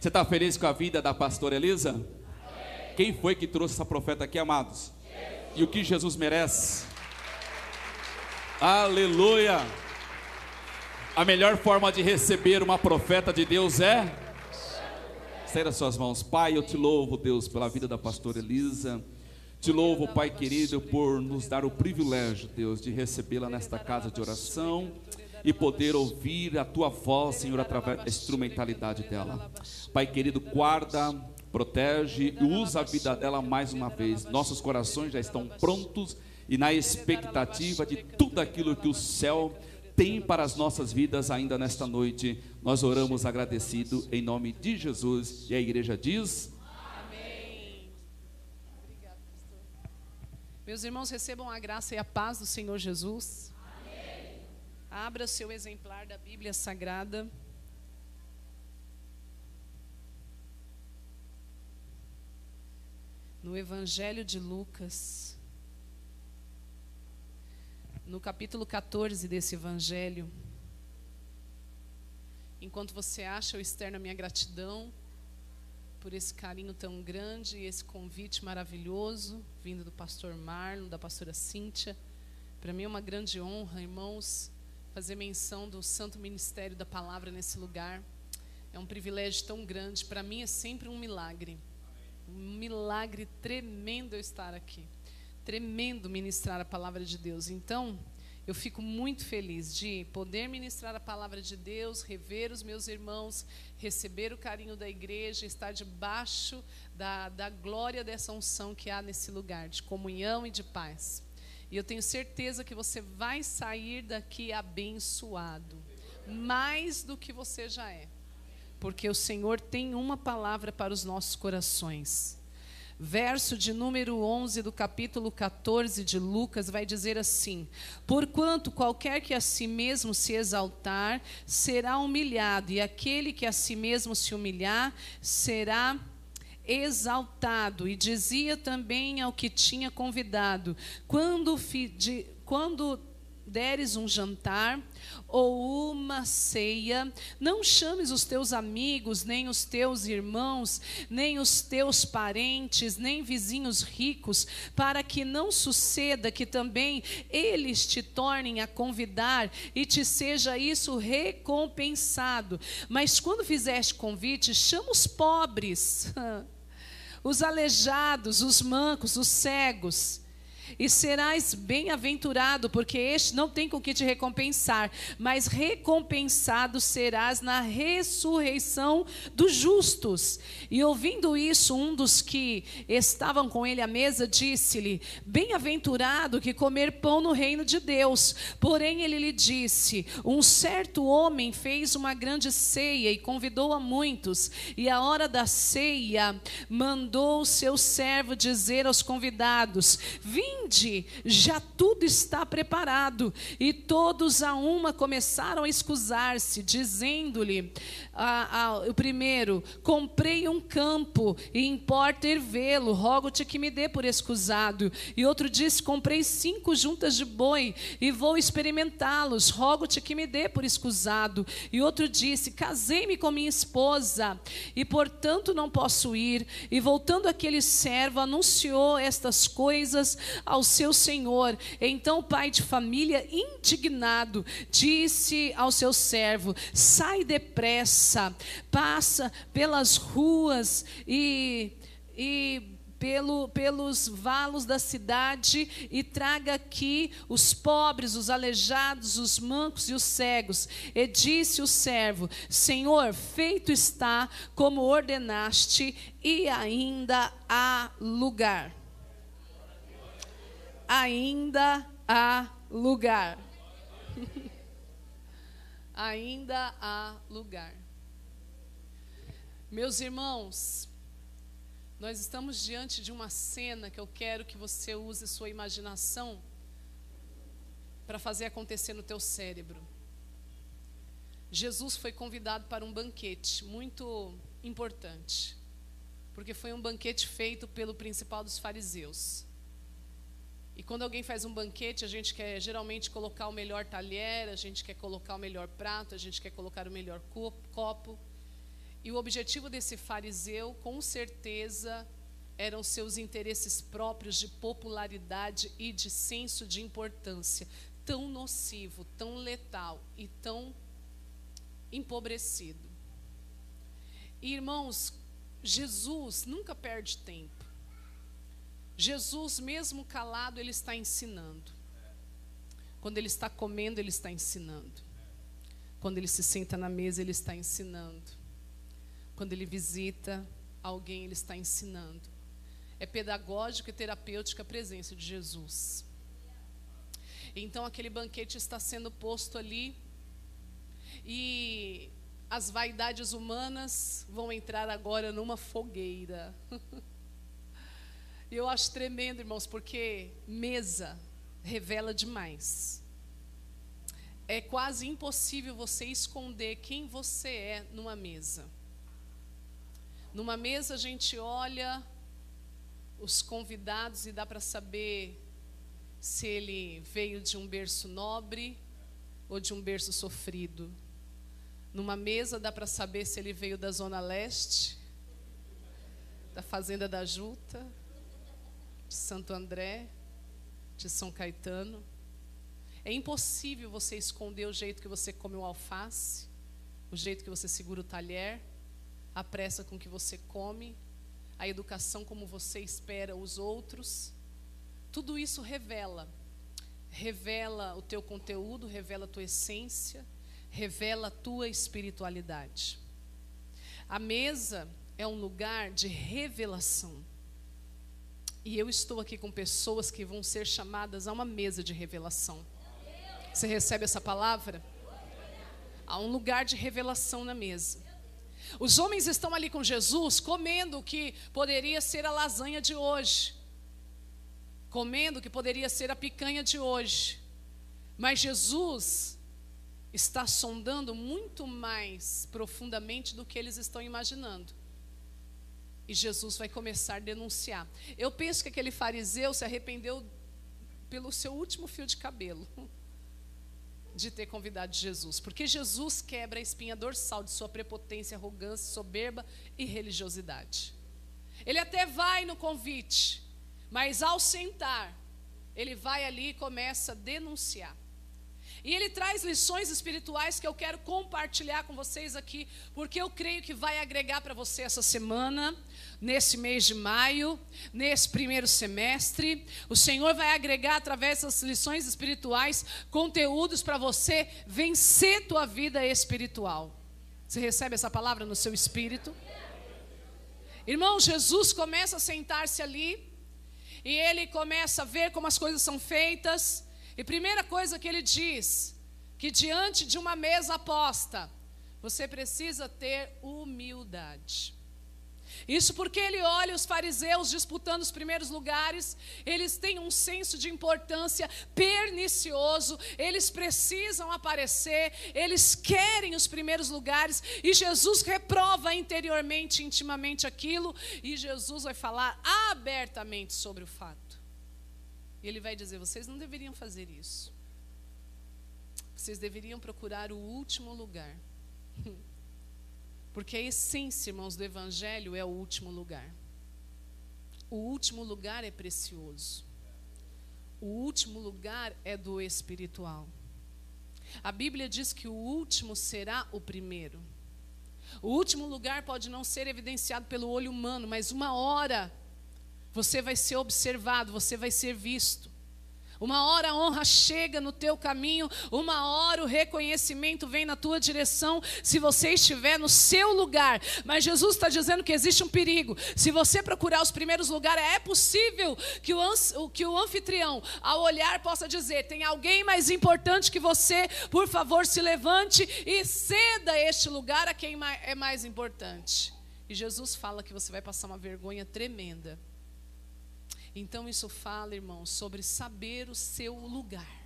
Você está feliz com a vida da pastora Elisa? Quem foi que trouxe essa profeta aqui, amados? E o que Jesus merece? Aleluia! A melhor forma de receber uma profeta de Deus é Estenda suas mãos. Pai, eu te louvo, Deus, pela vida da pastora Elisa. Te louvo, Pai querido, por nos dar o privilégio, Deus, de recebê-la nesta casa de oração e poder ouvir a tua voz, Senhor, através da instrumentalidade dela. Pai querido, guarda, protege e usa a vida dela mais uma vez. Nossos corações já estão prontos e na expectativa de tudo aquilo que o céu tem para as nossas vidas ainda nesta noite. Nós oramos agradecido em nome de Jesus e a igreja diz: Amém. Meus irmãos, recebam a graça e a paz do Senhor Jesus. Abra seu exemplar da Bíblia Sagrada. No Evangelho de Lucas, no capítulo 14 desse Evangelho. Enquanto você acha, eu externo a minha gratidão por esse carinho tão grande e esse convite maravilhoso vindo do pastor Marlon, da pastora Cíntia. Para mim é uma grande honra, irmãos, fazer menção do santo ministério da palavra nesse lugar. É um privilégio tão grande, para mim é sempre um milagre. Um milagre tremendo eu estar aqui. Tremendo ministrar a palavra de Deus. Então, eu fico muito feliz de poder ministrar a palavra de Deus, rever os meus irmãos, receber o carinho da igreja, estar debaixo da, da glória dessa unção que há nesse lugar, de comunhão e de paz. E eu tenho certeza que você vai sair daqui abençoado, mais do que você já é, porque o Senhor tem uma palavra para os nossos corações. Verso de número 11 do capítulo 14 de Lucas vai dizer assim: Porquanto qualquer que a si mesmo se exaltar será humilhado, e aquele que a si mesmo se humilhar será exaltado. E dizia também ao que tinha convidado: Quando, quando deres um jantar, ou uma ceia, não chames os teus amigos, nem os teus irmãos, nem os teus parentes, nem vizinhos ricos, para que não suceda que também eles te tornem a convidar e te seja isso recompensado. Mas quando fizeste convite, chama os pobres, os aleijados, os mancos, os cegos e serás bem-aventurado, porque este não tem com que te recompensar, mas recompensado serás na ressurreição dos justos. E ouvindo isso, um dos que estavam com ele à mesa disse-lhe: Bem-aventurado que comer pão no reino de Deus. Porém, ele lhe disse: Um certo homem fez uma grande ceia e convidou a muitos, e a hora da ceia mandou seu servo dizer aos convidados: Vinde já tudo está preparado. E todos a uma começaram a escusar-se, dizendo-lhe: o primeiro, comprei um campo e importa ir vê-lo, rogo-te que me dê por escusado. E outro disse: comprei cinco juntas de boi e vou experimentá-los, rogo-te que me dê por escusado. E outro disse: casei-me com minha esposa e portanto não posso ir. E voltando aquele servo, anunciou estas coisas ao seu senhor. Então o pai de família, indignado, disse ao seu servo: sai depressa, passa pelas ruas e, e pelo, pelos valos da cidade e traga aqui os pobres, os aleijados, os mancos e os cegos. E disse o servo: Senhor, feito está como ordenaste, e ainda há lugar ainda há lugar. ainda há lugar. Meus irmãos, nós estamos diante de uma cena que eu quero que você use sua imaginação para fazer acontecer no teu cérebro. Jesus foi convidado para um banquete muito importante, porque foi um banquete feito pelo principal dos fariseus. E quando alguém faz um banquete, a gente quer geralmente colocar o melhor talher, a gente quer colocar o melhor prato, a gente quer colocar o melhor copo. E o objetivo desse fariseu, com certeza, eram seus interesses próprios de popularidade e de senso de importância, tão nocivo, tão letal e tão empobrecido. E, irmãos, Jesus nunca perde tempo. Jesus, mesmo calado, ele está ensinando. Quando ele está comendo, ele está ensinando. Quando ele se senta na mesa, ele está ensinando. Quando ele visita alguém, ele está ensinando. É pedagógico e terapêutica a presença de Jesus. Então aquele banquete está sendo posto ali e as vaidades humanas vão entrar agora numa fogueira. E eu acho tremendo, irmãos, porque mesa revela demais. É quase impossível você esconder quem você é numa mesa. Numa mesa a gente olha os convidados e dá para saber se ele veio de um berço nobre ou de um berço sofrido. Numa mesa dá para saber se ele veio da Zona Leste, da Fazenda da Juta, de Santo André, de São Caetano. É impossível você esconder o jeito que você come o alface, o jeito que você segura o talher, a pressa com que você come, a educação como você espera os outros. Tudo isso revela. Revela o teu conteúdo, revela a tua essência, revela a tua espiritualidade. A mesa é um lugar de revelação. E eu estou aqui com pessoas que vão ser chamadas a uma mesa de revelação. Você recebe essa palavra? Há um lugar de revelação na mesa. Os homens estão ali com Jesus comendo o que poderia ser a lasanha de hoje, comendo o que poderia ser a picanha de hoje. Mas Jesus está sondando muito mais profundamente do que eles estão imaginando. E Jesus vai começar a denunciar. Eu penso que aquele fariseu se arrependeu pelo seu último fio de cabelo de ter convidado Jesus, porque Jesus quebra a espinha dorsal de sua prepotência, arrogância, soberba e religiosidade. Ele até vai no convite, mas ao sentar, ele vai ali e começa a denunciar. E ele traz lições espirituais que eu quero compartilhar com vocês aqui, porque eu creio que vai agregar para você essa semana, nesse mês de maio, nesse primeiro semestre. O Senhor vai agregar através dessas lições espirituais conteúdos para você vencer tua vida espiritual. Você recebe essa palavra no seu espírito? Irmão, Jesus começa a sentar-se ali e ele começa a ver como as coisas são feitas. E primeira coisa que ele diz, que diante de uma mesa aposta, você precisa ter humildade. Isso porque ele olha os fariseus disputando os primeiros lugares, eles têm um senso de importância pernicioso, eles precisam aparecer, eles querem os primeiros lugares, e Jesus reprova interiormente, intimamente aquilo, e Jesus vai falar abertamente sobre o fato. E ele vai dizer: vocês não deveriam fazer isso. Vocês deveriam procurar o último lugar. Porque a essência, irmãos, do Evangelho é o último lugar. O último lugar é precioso. O último lugar é do espiritual. A Bíblia diz que o último será o primeiro. O último lugar pode não ser evidenciado pelo olho humano, mas uma hora você vai ser observado, você vai ser visto. Uma hora a honra chega no teu caminho, uma hora o reconhecimento vem na tua direção, se você estiver no seu lugar. Mas Jesus está dizendo que existe um perigo. Se você procurar os primeiros lugares, é possível que o, que o anfitrião, ao olhar, possa dizer: tem alguém mais importante que você, por favor, se levante e ceda este lugar a quem é mais importante. E Jesus fala que você vai passar uma vergonha tremenda. Então isso fala, irmãos, sobre saber o seu lugar.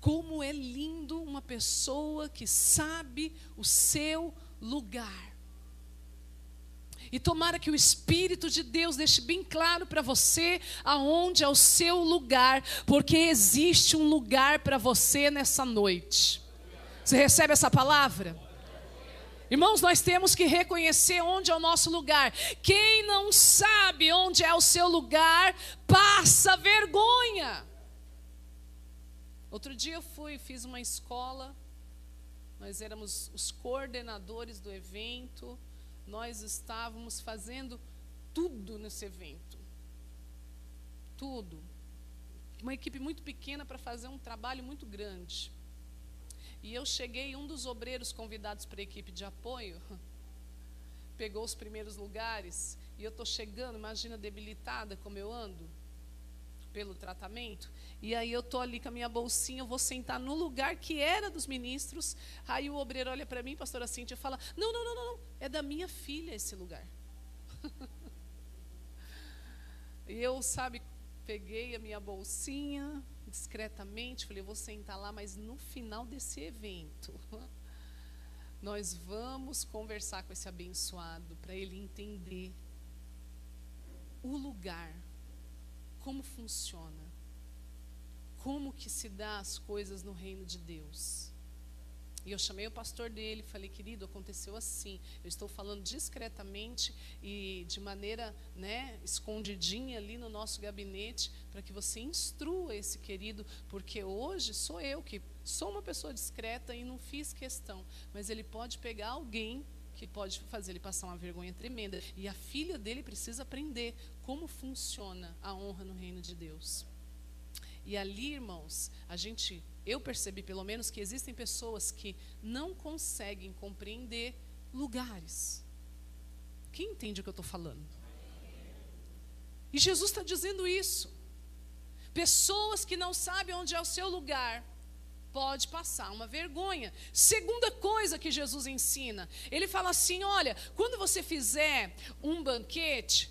Como é lindo uma pessoa que sabe o seu lugar. E tomara que o Espírito de Deus deixe bem claro para você aonde é o seu lugar, porque existe um lugar para você nessa noite. Você recebe essa palavra? Irmãos, nós temos que reconhecer onde é o nosso lugar. Quem não sabe onde é o seu lugar, passa vergonha. Outro dia eu fui, fiz uma escola, nós éramos os coordenadores do evento, nós estávamos fazendo tudo nesse evento. Tudo. Uma equipe muito pequena para fazer um trabalho muito grande. E eu cheguei, um dos obreiros convidados para a equipe de apoio, pegou os primeiros lugares, e eu estou chegando, imagina debilitada como eu ando, pelo tratamento, e aí eu estou ali com a minha bolsinha, eu vou sentar no lugar que era dos ministros, aí o obreiro olha para mim, pastora Cíntia, e fala, não, não, não, não, é da minha filha esse lugar. e eu, sabe, peguei a minha bolsinha, discretamente, falei, eu vou sentar lá, mas no final desse evento, nós vamos conversar com esse abençoado para ele entender o lugar, como funciona, como que se dá as coisas no reino de Deus. E eu chamei o pastor dele falei, querido, aconteceu assim. Eu estou falando discretamente e de maneira né, escondidinha ali no nosso gabinete, para que você instrua esse querido, porque hoje sou eu que sou uma pessoa discreta e não fiz questão. Mas ele pode pegar alguém que pode fazer ele passar uma vergonha tremenda. E a filha dele precisa aprender como funciona a honra no reino de Deus. E ali, irmãos, a gente eu percebi pelo menos que existem pessoas que não conseguem compreender lugares. Quem entende o que eu estou falando? E Jesus está dizendo isso. Pessoas que não sabem onde é o seu lugar, pode passar uma vergonha. Segunda coisa que Jesus ensina, ele fala assim: olha, quando você fizer um banquete,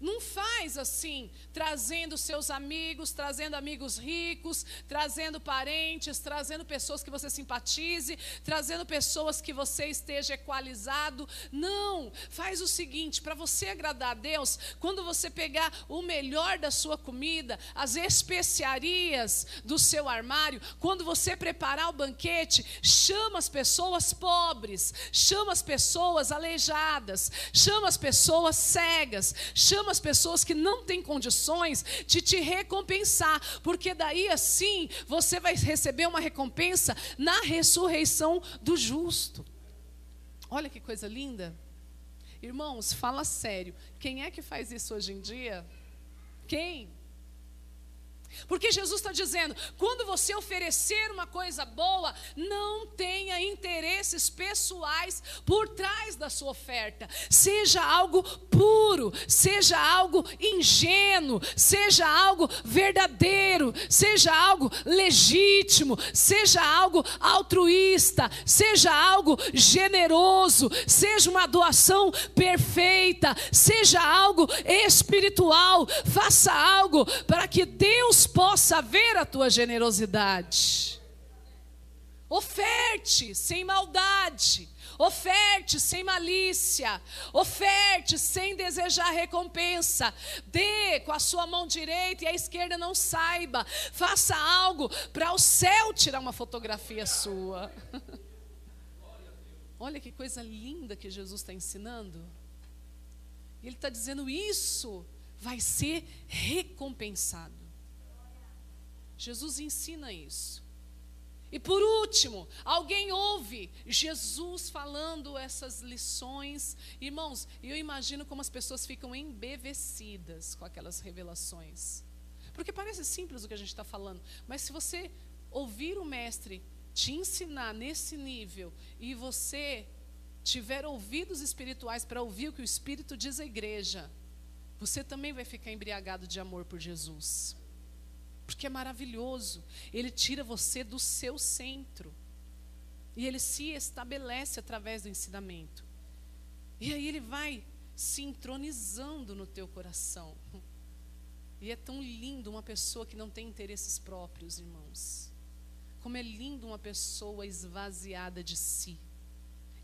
não faz assim, trazendo seus amigos, trazendo amigos ricos, trazendo parentes, trazendo pessoas que você simpatize, trazendo pessoas que você esteja equalizado. Não, faz o seguinte: para você agradar a Deus, quando você pegar o melhor da sua comida, as especiarias do seu armário, quando você preparar o banquete, chama as pessoas pobres, chama as pessoas aleijadas, chama as pessoas cegas, chama as pessoas que não têm condições de te recompensar, porque daí assim você vai receber uma recompensa na ressurreição do justo. Olha que coisa linda. Irmãos, fala sério. Quem é que faz isso hoje em dia? Quem? Porque Jesus está dizendo: quando você oferecer uma coisa boa, não tenha interesses pessoais por trás da sua oferta. Seja algo puro, seja algo ingênuo, seja algo verdadeiro, seja algo legítimo, seja algo altruísta, seja algo generoso, seja uma doação perfeita, seja algo espiritual. Faça algo para que Deus possa ver a tua generosidade. Oferte sem maldade. Oferte sem malícia, oferte sem desejar recompensa. Dê com a sua mão direita e a esquerda não saiba. Faça algo para o céu tirar uma fotografia sua. Olha que coisa linda que Jesus está ensinando. Ele está dizendo: isso vai ser recompensado. Jesus ensina isso. E por último, alguém ouve Jesus falando essas lições. Irmãos, eu imagino como as pessoas ficam embevecidas com aquelas revelações. Porque parece simples o que a gente está falando, mas se você ouvir o Mestre te ensinar nesse nível e você tiver ouvidos espirituais para ouvir o que o Espírito diz à igreja, você também vai ficar embriagado de amor por Jesus porque é maravilhoso. Ele tira você do seu centro. E ele se estabelece através do ensinamento. E aí ele vai se entronizando no teu coração. E é tão lindo uma pessoa que não tem interesses próprios, irmãos. Como é lindo uma pessoa esvaziada de si.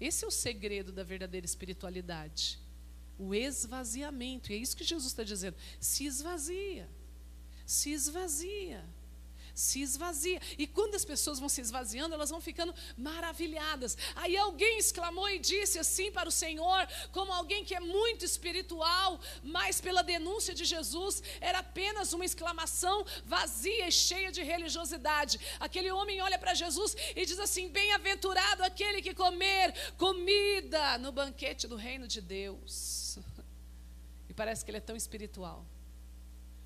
Esse é o segredo da verdadeira espiritualidade. O esvaziamento. E é isso que Jesus está dizendo. Se esvazia se esvazia. se esvazia. E quando as pessoas vão se esvaziando, elas vão ficando maravilhadas. Aí alguém exclamou e disse assim para o Senhor, como alguém que é muito espiritual, mas pela denúncia de Jesus, era apenas uma exclamação vazia e cheia de religiosidade. Aquele homem olha para Jesus e diz assim: Bem-aventurado aquele que comer comida no banquete do reino de Deus. E parece que ele é tão espiritual.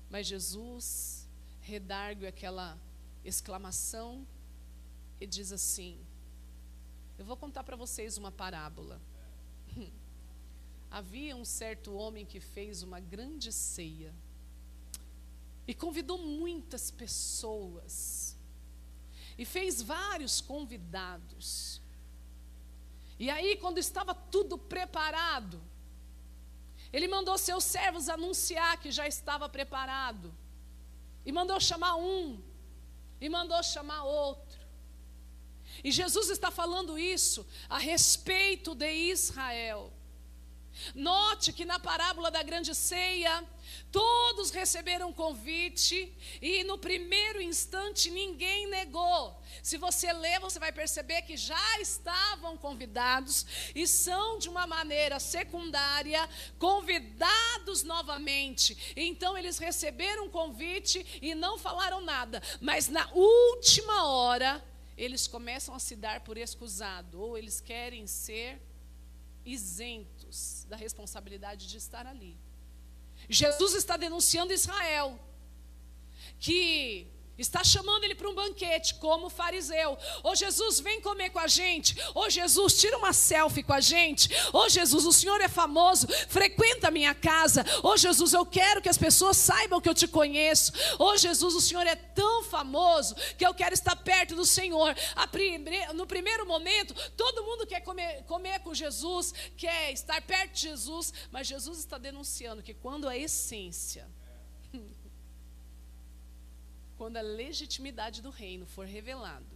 Mas Jesus redargue aquela exclamação e diz assim: Eu vou contar para vocês uma parábola. Havia um certo homem que fez uma grande ceia e convidou muitas pessoas e fez vários convidados. E aí, quando estava tudo preparado, ele mandou seus servos anunciar que já estava preparado. E mandou chamar um. E mandou chamar outro. E Jesus está falando isso a respeito de Israel. Note que na parábola da grande ceia, todos receberam convite e no primeiro instante ninguém negou. Se você ler, você vai perceber que já estavam convidados e são de uma maneira secundária convidados novamente. Então eles receberam convite e não falaram nada, mas na última hora eles começam a se dar por excusado ou eles querem ser isentos da responsabilidade de estar ali. Jesus está denunciando Israel que está chamando ele para um banquete, como fariseu. Ô Jesus, vem comer com a gente. Ô Jesus, tira uma selfie com a gente. Ô Jesus, o Senhor é famoso, frequenta a minha casa. Ô Jesus, eu quero que as pessoas saibam que eu te conheço. Ô Jesus, o Senhor é tão famoso que eu quero estar perto do Senhor. No primeiro momento, todo mundo quer comer, comer com Jesus, quer estar perto de Jesus, mas Jesus está denunciando que quando a essência quando a legitimidade do reino for revelado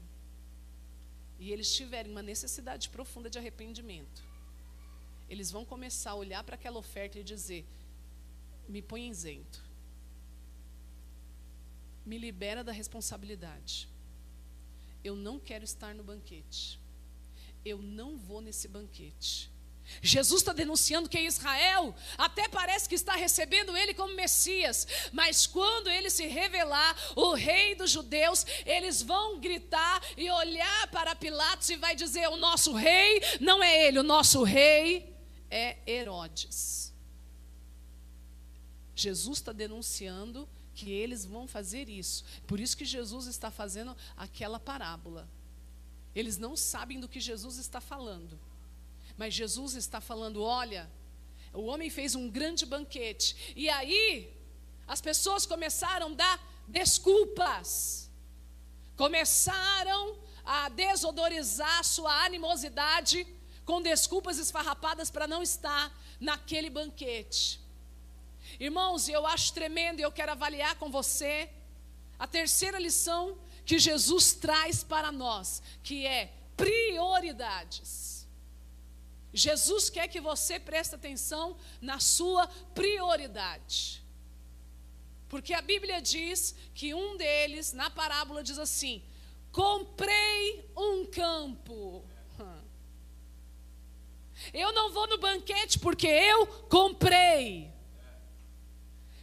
e eles tiverem uma necessidade profunda de arrependimento, eles vão começar a olhar para aquela oferta e dizer: me põe isento, me libera da responsabilidade. Eu não quero estar no banquete. Eu não vou nesse banquete. Jesus está denunciando que Israel até parece que está recebendo ele como Messias, mas quando ele se revelar, o rei dos judeus, eles vão gritar e olhar para Pilatos e vai dizer: O nosso rei não é ele, o nosso rei é Herodes. Jesus está denunciando que eles vão fazer isso, por isso que Jesus está fazendo aquela parábola. Eles não sabem do que Jesus está falando. Mas Jesus está falando: olha, o homem fez um grande banquete. E aí, as pessoas começaram a dar desculpas. Começaram a desodorizar sua animosidade com desculpas esfarrapadas para não estar naquele banquete. Irmãos, eu acho tremendo e eu quero avaliar com você a terceira lição que Jesus traz para nós, que é prioridades. Jesus quer que você preste atenção na sua prioridade. Porque a Bíblia diz que um deles, na parábola, diz assim: Comprei um campo. Eu não vou no banquete porque eu comprei.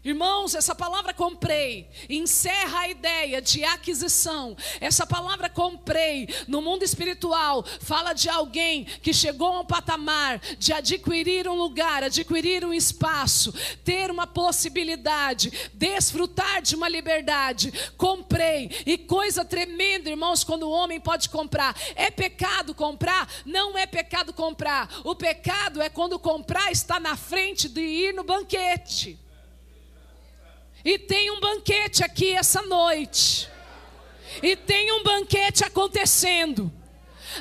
Irmãos, essa palavra comprei encerra a ideia de aquisição. Essa palavra comprei no mundo espiritual fala de alguém que chegou a um patamar de adquirir um lugar, adquirir um espaço, ter uma possibilidade, desfrutar de uma liberdade. Comprei. E coisa tremenda, irmãos, quando o homem pode comprar. É pecado comprar? Não é pecado comprar. O pecado é quando comprar está na frente de ir no banquete. E tem um banquete aqui essa noite. E tem um banquete acontecendo.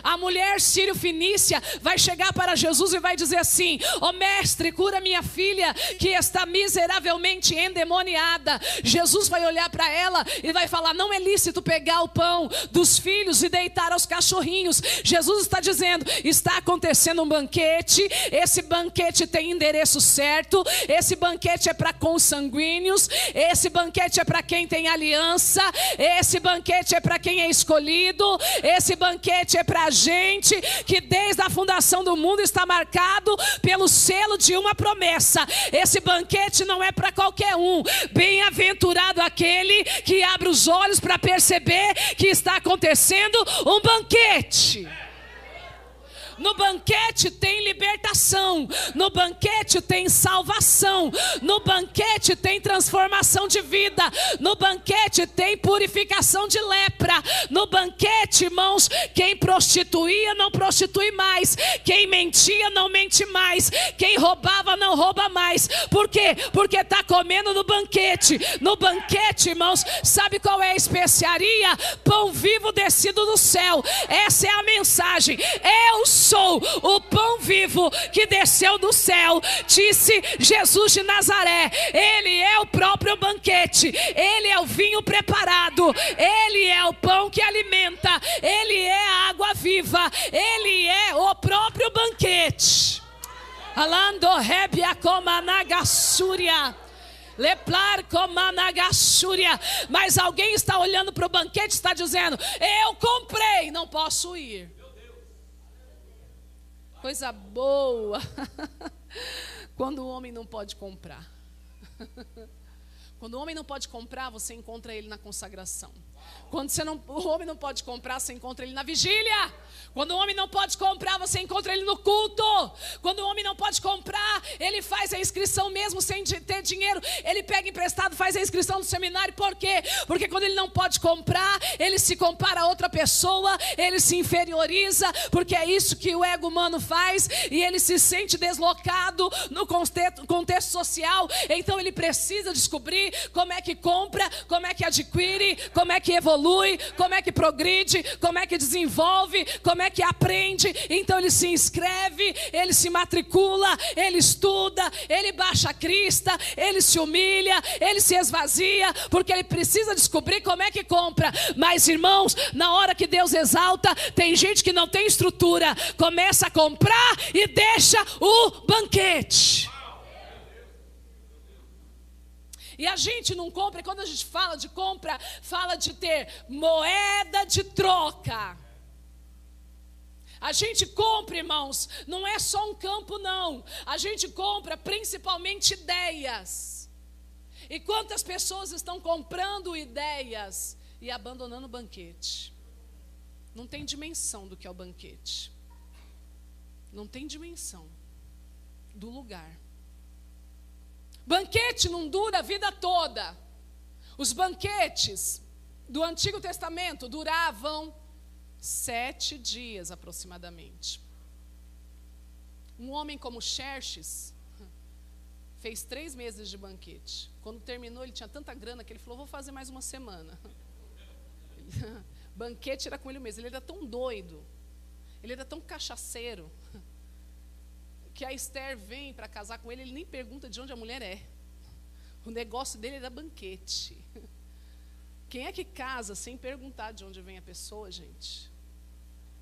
A mulher sírio-finícia vai chegar para Jesus e vai dizer assim: Ó oh, mestre, cura minha filha que está miseravelmente endemoniada. Jesus vai olhar para ela e vai falar: Não é lícito pegar o pão dos filhos e deitar aos cachorrinhos. Jesus está dizendo: Está acontecendo um banquete. Esse banquete tem endereço certo. Esse banquete é para consanguíneos. Esse banquete é para quem tem aliança. Esse banquete é para quem é escolhido. Esse banquete é para a gente que desde a fundação do mundo está marcado pelo selo de uma promessa. Esse banquete não é para qualquer um. Bem-aventurado aquele que abre os olhos para perceber que está acontecendo um banquete. No banquete tem libertação, no banquete tem salvação, no banquete tem transformação de vida, no banquete tem purificação de lepra, no banquete, irmãos, quem prostituía não prostitui mais, quem mentia não mente mais, quem roubava não rouba mais. Por quê? Porque está comendo no banquete. No banquete, irmãos, sabe qual é a especiaria? Pão vivo descido do céu. Essa é a mensagem. Eu sou o pão vivo que desceu do céu, disse Jesus de Nazaré. Ele é o próprio banquete, ele é o vinho preparado, ele é o pão que alimenta, ele é a água viva, ele é o próprio banquete. Alando rebia comanagasúria. Leplar comanagasúria. Mas alguém está olhando para o banquete e está dizendo: Eu comprei, não posso ir. Coisa boa. Quando o homem não pode comprar. Quando o homem não pode comprar, você encontra ele na consagração. Quando você não, o homem não pode comprar, você encontra ele na vigília. Quando o homem não pode comprar, você encontra ele no culto. Quando o homem não pode comprar, ele faz a inscrição mesmo sem ter dinheiro. Ele pega emprestado, faz a inscrição no seminário. Por quê? Porque quando ele não pode comprar, ele se compara a outra pessoa, ele se inferioriza, porque é isso que o ego humano faz e ele se sente deslocado no contexto, contexto social. Então ele precisa descobrir como é que compra, como é que adquire, como é que evolui, como é que progride, como é que desenvolve, como é que aprende. Então ele se inscreve, ele se matricula, ele estuda, ele baixa a crista, ele se humilha, ele se esvazia, porque ele precisa descobrir como é que compra. Mas irmãos, na hora que Deus exalta, tem gente que não tem estrutura, começa a comprar e deixa o banquete. E a gente não compra, e quando a gente fala de compra, fala de ter moeda de troca. A gente compra, irmãos, não é só um campo, não. A gente compra principalmente ideias. E quantas pessoas estão comprando ideias e abandonando o banquete? Não tem dimensão do que é o banquete. Não tem dimensão do lugar. Banquete não dura a vida toda. Os banquetes do Antigo Testamento duravam sete dias aproximadamente. Um homem como Xerxes fez três meses de banquete. Quando terminou, ele tinha tanta grana que ele falou: Vou fazer mais uma semana. banquete era com ele mesmo. Ele era tão doido, ele era tão cachaceiro, que a Esther vem para casar com ele, ele nem pergunta de onde a mulher é. O negócio dele era banquete. Quem é que casa sem perguntar de onde vem a pessoa, gente?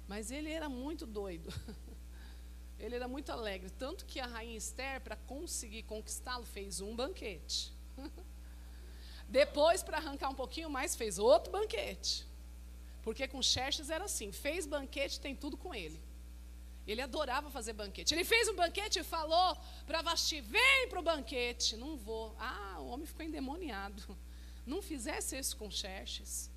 Mas ele era muito doido. Ele era muito alegre. Tanto que a rainha Esther, para conseguir conquistá-lo, fez um banquete. Depois, para arrancar um pouquinho mais, fez outro banquete. Porque com Xerxes era assim: fez banquete, tem tudo com ele. Ele adorava fazer banquete. Ele fez um banquete e falou para Vasti: vem para o banquete. Não vou. Ah, o homem ficou endemoniado. Não fizesse isso com Xerxes.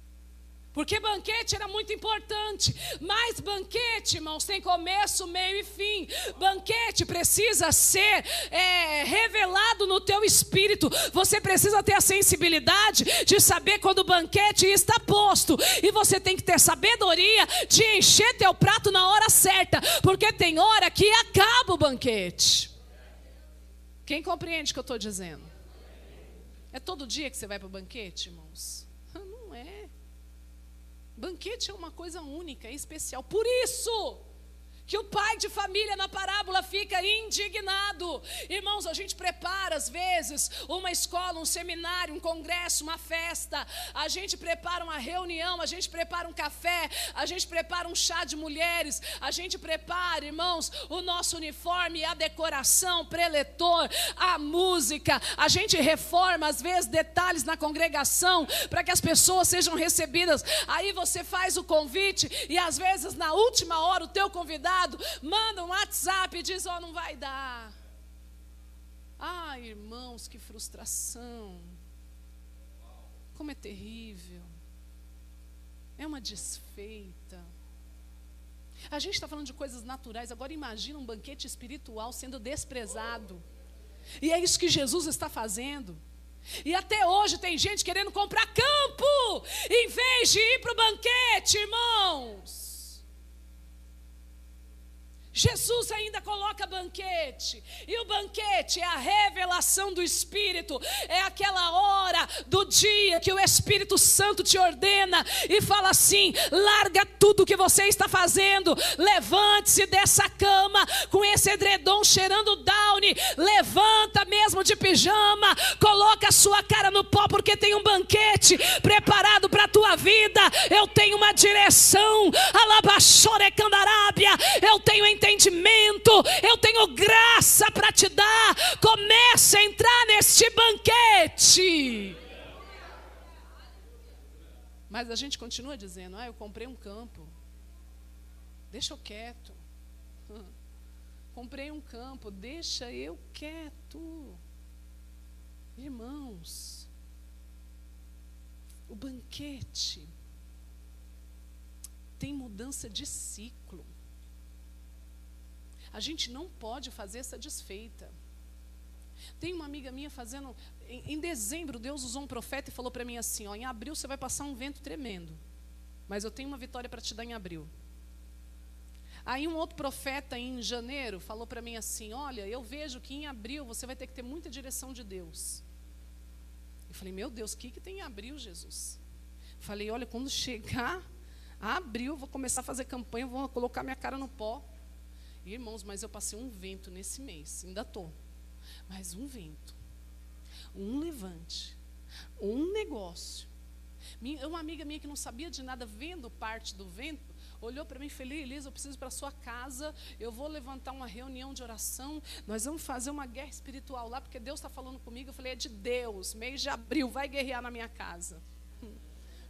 Porque banquete era muito importante, mas banquete, irmãos, tem começo, meio e fim. Banquete precisa ser é, revelado no teu espírito. Você precisa ter a sensibilidade de saber quando o banquete está posto. E você tem que ter sabedoria de encher teu prato na hora certa, porque tem hora que acaba o banquete. Quem compreende o que eu estou dizendo? É todo dia que você vai para o banquete, irmãos? Banquete é uma coisa única, é especial. Por isso, que o pai de família na parábola fica indignado. Irmãos, a gente prepara às vezes uma escola, um seminário, um congresso, uma festa, a gente prepara uma reunião, a gente prepara um café, a gente prepara um chá de mulheres, a gente prepara, irmãos, o nosso uniforme, a decoração, preletor, a música, a gente reforma às vezes detalhes na congregação para que as pessoas sejam recebidas. Aí você faz o convite e às vezes na última hora o teu convidado manda um WhatsApp e diz: Ó, oh, não vai dar. Ah, irmãos, que frustração. Como é terrível. É uma desfeita. A gente está falando de coisas naturais, agora imagina um banquete espiritual sendo desprezado. E é isso que Jesus está fazendo. E até hoje tem gente querendo comprar campo, em vez de ir para o banquete, irmãos. Jesus ainda coloca banquete, e o banquete é a revelação do Espírito, é aquela hora do dia que o Espírito Santo te ordena e fala assim: larga tudo que você está fazendo, levante-se dessa cama com esse edredom cheirando downy, levanta mesmo de pijama, coloca a sua cara no pó, porque tem um banquete preparado para a tua vida. Eu tenho uma direção, alabaxore candarábia, eu tenho entendimento, eu tenho graça para te dar. Comece a entrar neste banquete. Mas a gente continua dizendo: ah, eu comprei um campo, deixa eu quieto. Comprei um campo, deixa eu quieto. Irmãos, o banquete tem mudança de ciclo. A gente não pode fazer essa desfeita. Tem uma amiga minha fazendo. Em, em dezembro, Deus usou um profeta e falou para mim assim: ó, em abril você vai passar um vento tremendo. Mas eu tenho uma vitória para te dar em abril. Aí um outro profeta em janeiro falou para mim assim: Olha, eu vejo que em abril você vai ter que ter muita direção de Deus. Eu falei: Meu Deus, o que, que tem em abril, Jesus? Falei: Olha, quando chegar abril, vou começar a fazer campanha, vou colocar minha cara no pó. Irmãos, mas eu passei um vento nesse mês, ainda estou. Mas um vento, um levante, um negócio. Minha, uma amiga minha que não sabia de nada, vendo parte do vento, olhou para mim e falou: Elisa, eu preciso para sua casa, eu vou levantar uma reunião de oração, nós vamos fazer uma guerra espiritual lá, porque Deus está falando comigo. Eu falei: é de Deus, mês de abril, vai guerrear na minha casa.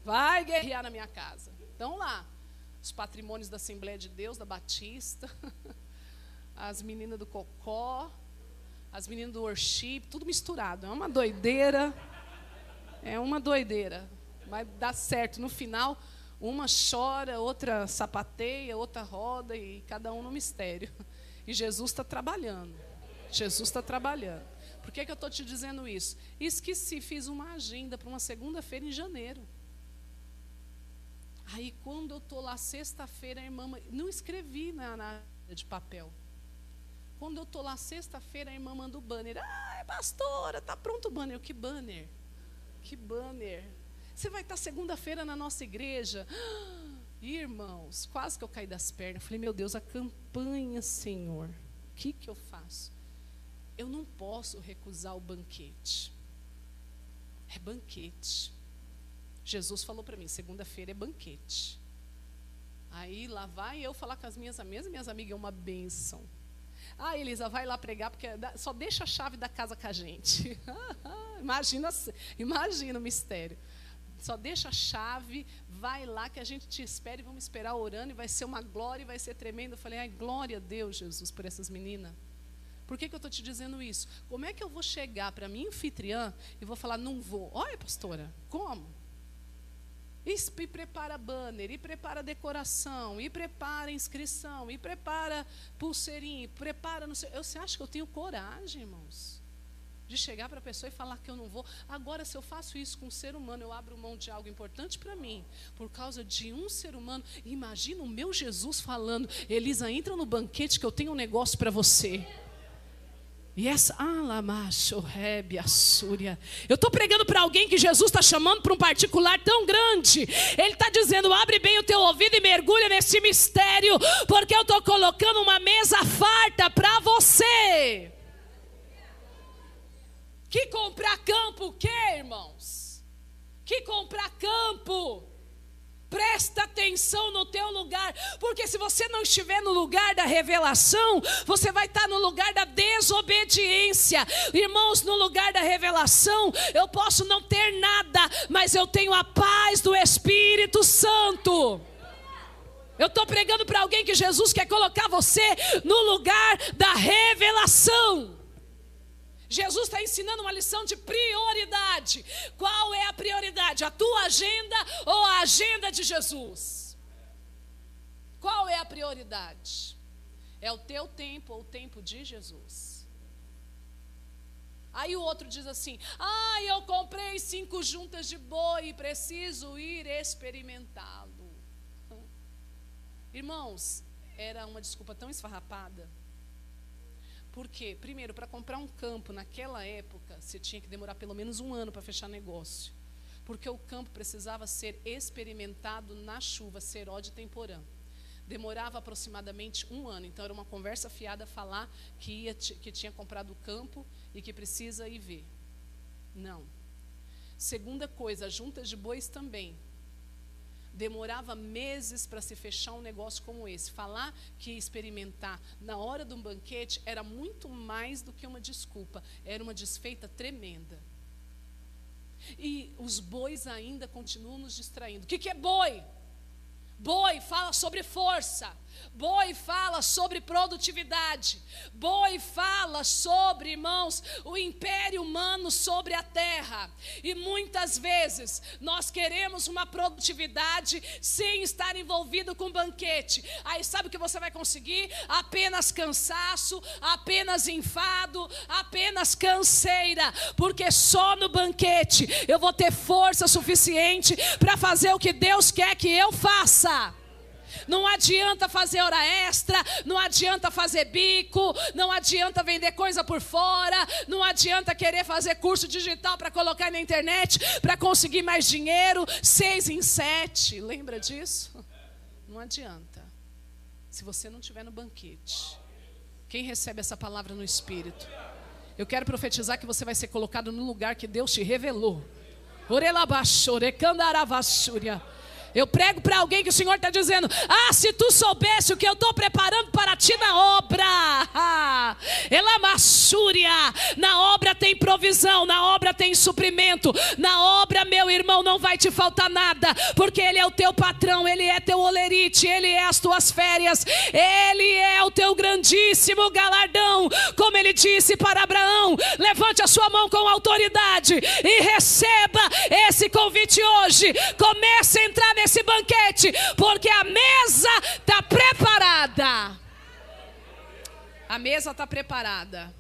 Vai guerrear na minha casa. Então lá, os patrimônios da Assembleia de Deus, da Batista, as meninas do Cocó, as meninas do worship, tudo misturado. É uma doideira. É uma doideira. Vai dar certo. No final, uma chora, outra sapateia, outra roda, e cada um no mistério. E Jesus está trabalhando. Jesus está trabalhando. Por que, que eu estou te dizendo isso? Esqueci, fiz uma agenda para uma segunda-feira em janeiro. Aí quando eu estou lá sexta-feira, a irmã. Não escrevi na, na de papel. Quando eu estou lá sexta-feira, a irmã manda o banner. Ah, pastora, tá pronto o banner. Que banner? Que banner? Você vai estar segunda-feira na nossa igreja. Ah, irmãos, quase que eu caí das pernas. Falei, meu Deus, a campanha, Senhor. O que, que eu faço? Eu não posso recusar o banquete. É banquete. Jesus falou para mim: segunda-feira é banquete. Aí lá vai eu falar com as minhas amigas, minhas amigas é uma bênção. Ah, Elisa, vai lá pregar, porque só deixa a chave da casa com a gente. imagina, imagina o mistério. Só deixa a chave, vai lá que a gente te espera e vamos esperar orando e vai ser uma glória e vai ser tremendo. Eu falei, ai, glória a Deus, Jesus, por essas meninas. Por que, que eu estou te dizendo isso? Como é que eu vou chegar para minha anfitriã e vou falar, não vou? Olha, pastora, como? E, prepara banner, e prepara decoração, e prepara inscrição, e prepara pulseirinha, e prepara. Não sei, você acha que eu tenho coragem, irmãos? De chegar para a pessoa e falar que eu não vou. Agora, se eu faço isso com um ser humano, eu abro mão de algo importante para mim, por causa de um ser humano. Imagina o meu Jesus falando: Elisa, entra no banquete que eu tenho um negócio para você. Rebe, assúria. Eu estou pregando para alguém que Jesus está chamando para um particular tão grande. Ele está dizendo: abre bem o teu ouvido e mergulha nesse mistério, porque eu estou colocando uma mesa farta para você. Que comprar campo o quê, irmãos? Que comprar campo? Presta atenção no teu lugar, porque se você não estiver no lugar da revelação, você vai estar no lugar da desobediência. Irmãos, no lugar da revelação, eu posso não ter nada, mas eu tenho a paz do Espírito Santo. Eu estou pregando para alguém que Jesus quer colocar você no lugar da revelação. Jesus está ensinando uma lição de prioridade. Qual é a prioridade? A tua agenda ou a agenda de Jesus? Qual é a prioridade? É o teu tempo ou o tempo de Jesus? Aí o outro diz assim: Ah, eu comprei cinco juntas de boi e preciso ir experimentá-lo. Irmãos, era uma desculpa tão esfarrapada por quê? Primeiro, para comprar um campo naquela época, você tinha que demorar pelo menos um ano para fechar negócio. Porque o campo precisava ser experimentado na chuva, de temporã. Demorava aproximadamente um ano. Então, era uma conversa fiada falar que, ia, que tinha comprado o campo e que precisa ir ver. Não. Segunda coisa, juntas de bois também demorava meses para se fechar um negócio como esse. Falar que experimentar na hora de um banquete era muito mais do que uma desculpa, era uma desfeita tremenda. E os bois ainda continuam nos distraindo. O que, que é boi? Boi fala sobre força. Boi fala sobre produtividade. Boi fala sobre, irmãos, o império humano sobre a terra. E muitas vezes nós queremos uma produtividade sem estar envolvido com banquete. Aí sabe o que você vai conseguir? Apenas cansaço, apenas enfado, apenas canseira. Porque só no banquete eu vou ter força suficiente para fazer o que Deus quer que eu faça. Não adianta fazer hora extra, não adianta fazer bico, não adianta vender coisa por fora, não adianta querer fazer curso digital para colocar na internet para conseguir mais dinheiro, seis em sete. Lembra disso? Não adianta. Se você não estiver no banquete. Quem recebe essa palavra no Espírito? Eu quero profetizar que você vai ser colocado no lugar que Deus te revelou. Orelabachore, candaravachúria. Eu prego para alguém que o Senhor está dizendo: Ah, se tu soubesse o que eu estou preparando para ti na obra. Ela massúria. Na obra tem provisão, na obra tem suprimento. Na obra, meu irmão, não vai te faltar nada, porque Ele é o teu patrão, Ele é teu olerite, Ele é as tuas férias, Ele é o teu grandíssimo galardão. Como Ele disse para Abraão: levante a sua mão com autoridade e receba esse convite hoje. Comece a entrar nesse banquete, porque a mesa está preparada. A mesa está preparada.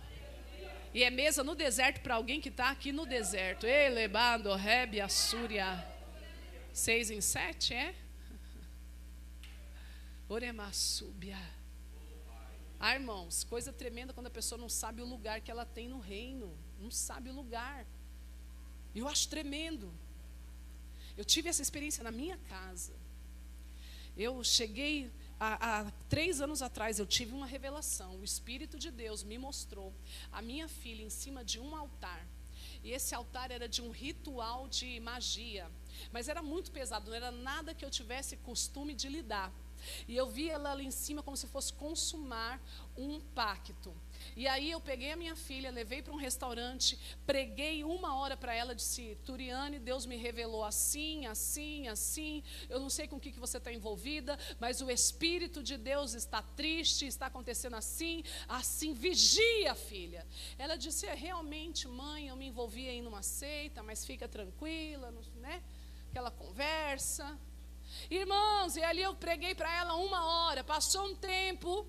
E é mesa no deserto para alguém que está aqui no deserto. Elebando, Rebe, Assúria. Seis em sete, é? Oremassúbia. Ah, irmãos, coisa tremenda quando a pessoa não sabe o lugar que ela tem no reino. Não sabe o lugar. Eu acho tremendo. Eu tive essa experiência na minha casa. Eu cheguei há, três anos atrás, eu tive uma revelação. O Espírito de Deus me mostrou a minha filha em cima de um altar. E esse altar era de um ritual de magia. Mas era muito pesado, não era nada que eu tivesse costume de lidar. E eu vi ela ali em cima como se fosse consumar um pacto. E aí eu peguei a minha filha, levei para um restaurante, preguei uma hora para ela, disse, Turiane, Deus me revelou assim, assim, assim. Eu não sei com o que, que você está envolvida, mas o Espírito de Deus está triste, está acontecendo assim, assim, vigia, filha. Ela disse, é, realmente, mãe, eu me envolvi aí numa seita, mas fica tranquila, né? Aquela conversa. Irmãos, e ali eu preguei para ela uma hora, passou um tempo.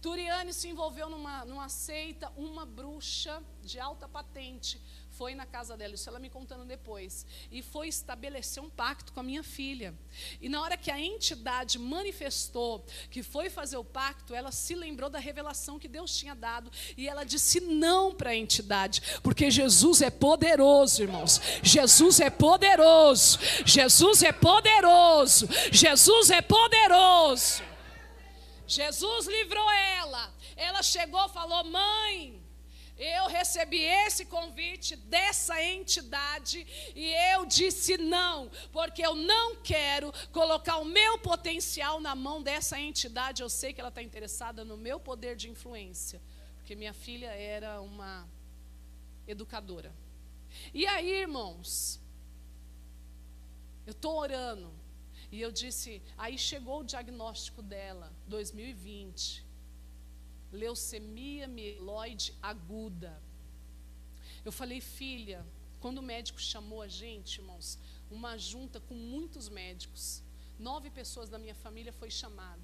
Turiane se envolveu numa, numa seita, uma bruxa de alta patente foi na casa dela, isso ela me contando depois, e foi estabelecer um pacto com a minha filha. E na hora que a entidade manifestou que foi fazer o pacto, ela se lembrou da revelação que Deus tinha dado e ela disse não para a entidade, porque Jesus é poderoso, irmãos. Jesus é poderoso. Jesus é poderoso. Jesus é poderoso. Jesus livrou ela. Ela chegou, falou: "Mãe, eu recebi esse convite dessa entidade e eu disse não, porque eu não quero colocar o meu potencial na mão dessa entidade. Eu sei que ela está interessada no meu poder de influência, porque minha filha era uma educadora. E aí, irmãos, eu estou orando e eu disse, aí chegou o diagnóstico dela, 2020 leucemia mieloide aguda. Eu falei, filha, quando o médico chamou a gente, irmãos, uma junta com muitos médicos, nove pessoas da minha família foi chamado.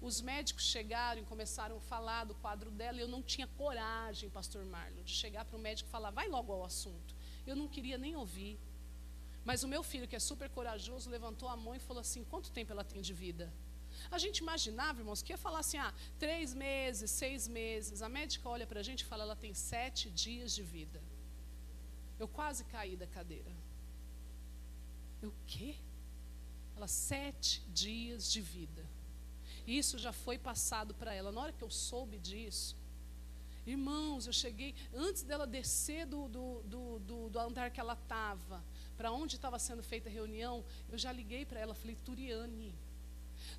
Os médicos chegaram e começaram a falar do quadro dela, e eu não tinha coragem, pastor Marlon, de chegar para o médico e falar, vai logo ao assunto. Eu não queria nem ouvir. Mas o meu filho, que é super corajoso, levantou a mão e falou assim: quanto tempo ela tem de vida? A gente imaginava, irmãos, que ia falar assim: ah, três meses, seis meses. A médica olha para a gente e fala: ela tem sete dias de vida. Eu quase caí da cadeira. Eu, o quê? Ela, sete dias de vida. Isso já foi passado para ela. Na hora que eu soube disso, irmãos, eu cheguei, antes dela descer do, do, do, do, do andar que ela estava, para onde estava sendo feita a reunião, eu já liguei para ela, falei, Turiane,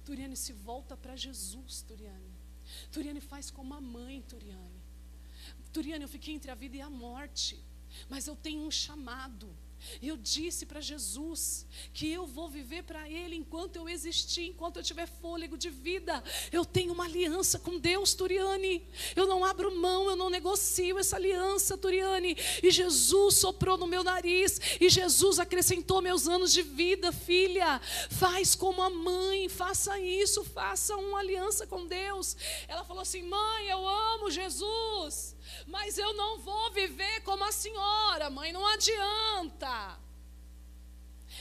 Turiane se volta para Jesus, Turiane. Turiane faz como a mãe, Turiane. Turiane, eu fiquei entre a vida e a morte, mas eu tenho um chamado. Eu disse para Jesus que eu vou viver para Ele enquanto eu existir, enquanto eu tiver fôlego de vida. Eu tenho uma aliança com Deus, Turiane. Eu não abro mão, eu não negocio essa aliança, Turiane. E Jesus soprou no meu nariz, e Jesus acrescentou meus anos de vida, filha. Faz como a mãe, faça isso, faça uma aliança com Deus. Ela falou assim: mãe, eu amo Jesus mas eu não vou viver como a senhora, mãe, não adianta.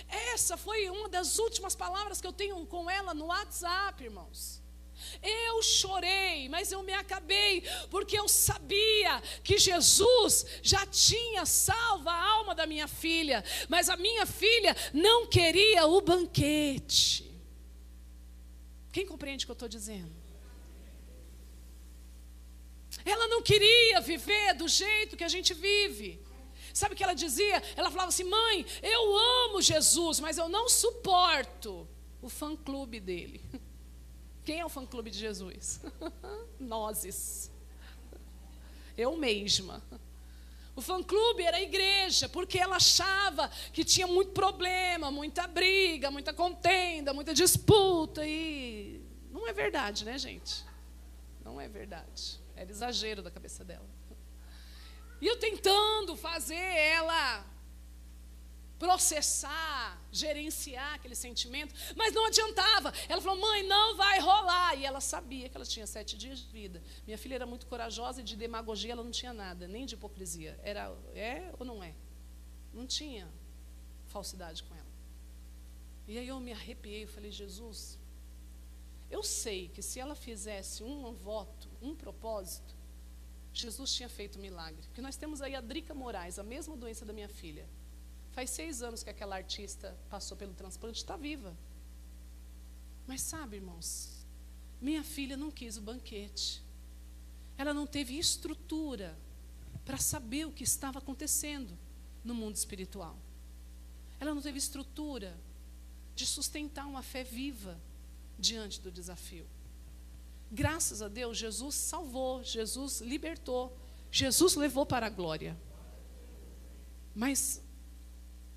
Essa foi uma das últimas palavras que eu tenho com ela no WhatsApp, irmãos. Eu chorei, mas eu me acabei, porque eu sabia que Jesus já tinha salvo a alma da minha filha, mas a minha filha não queria o banquete. Quem compreende o que eu estou dizendo? Ela não queria viver do jeito que a gente vive. Sabe o que ela dizia? Ela falava assim: mãe, eu amo Jesus, mas eu não suporto o fã-clube dele. Quem é o fã-clube de Jesus? Nozes. Eu mesma. O fã-clube era a igreja, porque ela achava que tinha muito problema, muita briga, muita contenda, muita disputa. E não é verdade, né, gente? Não é verdade. Era exagero da cabeça dela. E eu tentando fazer ela processar, gerenciar aquele sentimento, mas não adiantava. Ela falou: mãe, não vai rolar. E ela sabia que ela tinha sete dias de vida. Minha filha era muito corajosa e de demagogia ela não tinha nada, nem de hipocrisia. Era é ou não é? Não tinha falsidade com ela. E aí eu me arrepiei e falei: Jesus, eu sei que se ela fizesse um voto, um propósito, Jesus tinha feito um milagre. Porque nós temos aí a Drica Moraes, a mesma doença da minha filha. Faz seis anos que aquela artista passou pelo transplante, está viva. Mas sabe, irmãos, minha filha não quis o banquete. Ela não teve estrutura para saber o que estava acontecendo no mundo espiritual. Ela não teve estrutura de sustentar uma fé viva diante do desafio. Graças a Deus, Jesus salvou, Jesus libertou, Jesus levou para a glória. Mas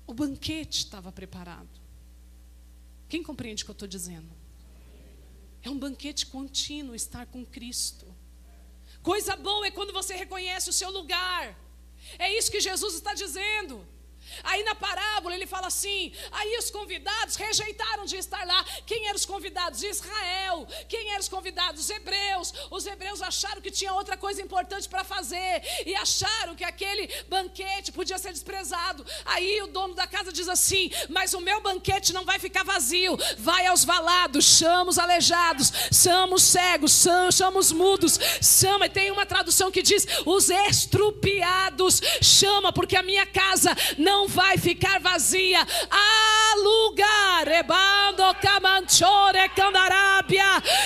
o banquete estava preparado. Quem compreende o que eu estou dizendo? É um banquete contínuo estar com Cristo. Coisa boa é quando você reconhece o seu lugar. É isso que Jesus está dizendo. Aí na parábola ele fala assim: aí os convidados rejeitaram de estar lá. Quem eram os convidados? Israel. Quem eram os convidados? Os hebreus. Os hebreus acharam que tinha outra coisa importante para fazer e acharam que aquele banquete podia ser desprezado. Aí o dono da casa diz assim: mas o meu banquete não vai ficar vazio. Vai aos valados, chama os aleijados, chama os cegos, chama os mudos, chama. E tem uma tradução que diz: os estrupiados, chama, porque a minha casa não vai ficar vazia. Há lugar.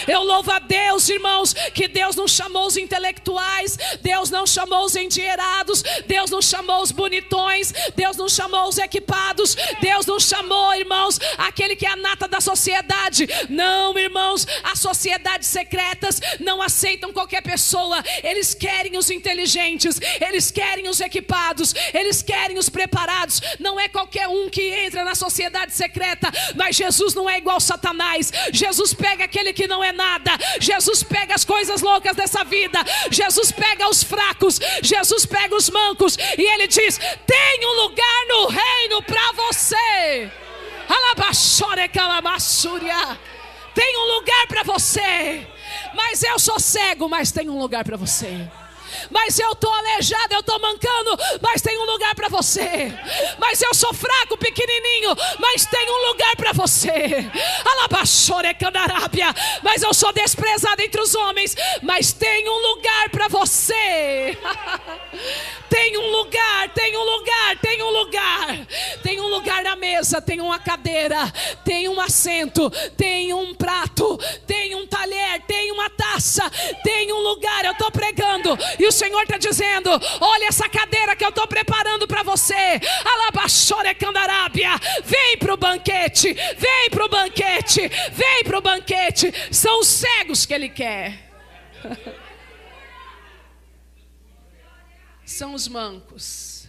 Eu louvo a Deus, irmãos, que Deus não chamou os intelectuais, Deus não chamou os endinheirados, Deus não chamou os bonitões, Deus não chamou os equipados, Deus não chamou, irmãos, aquele que é a nata da sociedade. Não, irmãos, as sociedades secretas não aceitam qualquer pessoa, eles querem os inteligentes, eles querem os equipados, eles querem os preparados. Não é qualquer um que entra na sociedade secreta, mas Jesus não é igual Satanás. Jesus pega aquele que não é nada, Jesus pega as coisas loucas dessa vida, Jesus pega os fracos, Jesus pega os mancos e ele diz: tem um lugar no reino para você. Tem um lugar para você. Mas eu sou cego, mas tem um lugar para você. Mas eu estou aleijado, eu estou mancando, mas tem um lugar para você. Mas eu sou fraco, pequenininho, mas tem um lugar para você. Alabaxore candarábia, mas eu sou desprezado entre os homens, mas tem um lugar para você. tem um lugar, tem um lugar, tem um lugar. Tem um lugar na mesa, tem uma cadeira, tem um assento, tem um prato, tem um talher, tem uma taça, tem um lugar. Eu estou pregando e o Senhor está dizendo: olha essa cadeira que eu estou preparando para você. Alabaxore candarábia, vem para o banquete, vem para o banquete, vem para o banquete. São os cegos que Ele quer. São os mancos.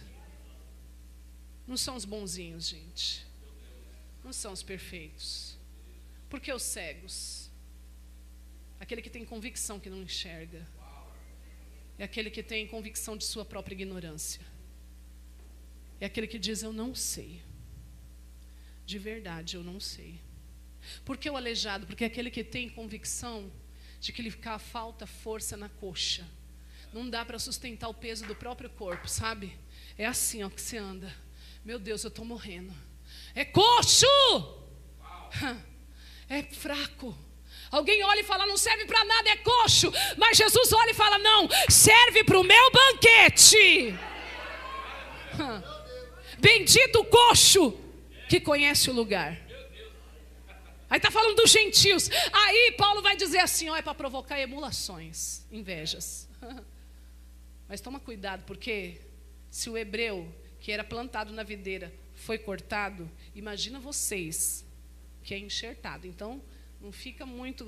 Não são os bonzinhos, gente. Não são os perfeitos. Porque os cegos? Aquele que tem convicção que não enxerga. É aquele que tem convicção de sua própria ignorância. É aquele que diz: Eu não sei. De verdade, eu não sei. Por que o aleijado? Porque é aquele que tem convicção de que lhe falta força na coxa. Não dá para sustentar o peso do próprio corpo, sabe? É assim ó, que você anda. Meu Deus, eu estou morrendo. É coxo! É fraco. Alguém olha e fala, não serve para nada, é coxo. Mas Jesus olha e fala, não, serve para o meu banquete. Bendito coxo que conhece o lugar. Aí está falando dos gentios. Aí Paulo vai dizer assim: ó, é para provocar emulações, invejas. Mas toma cuidado, porque se o hebreu que era plantado na videira foi cortado, imagina vocês que é enxertado. Então, não fica muito.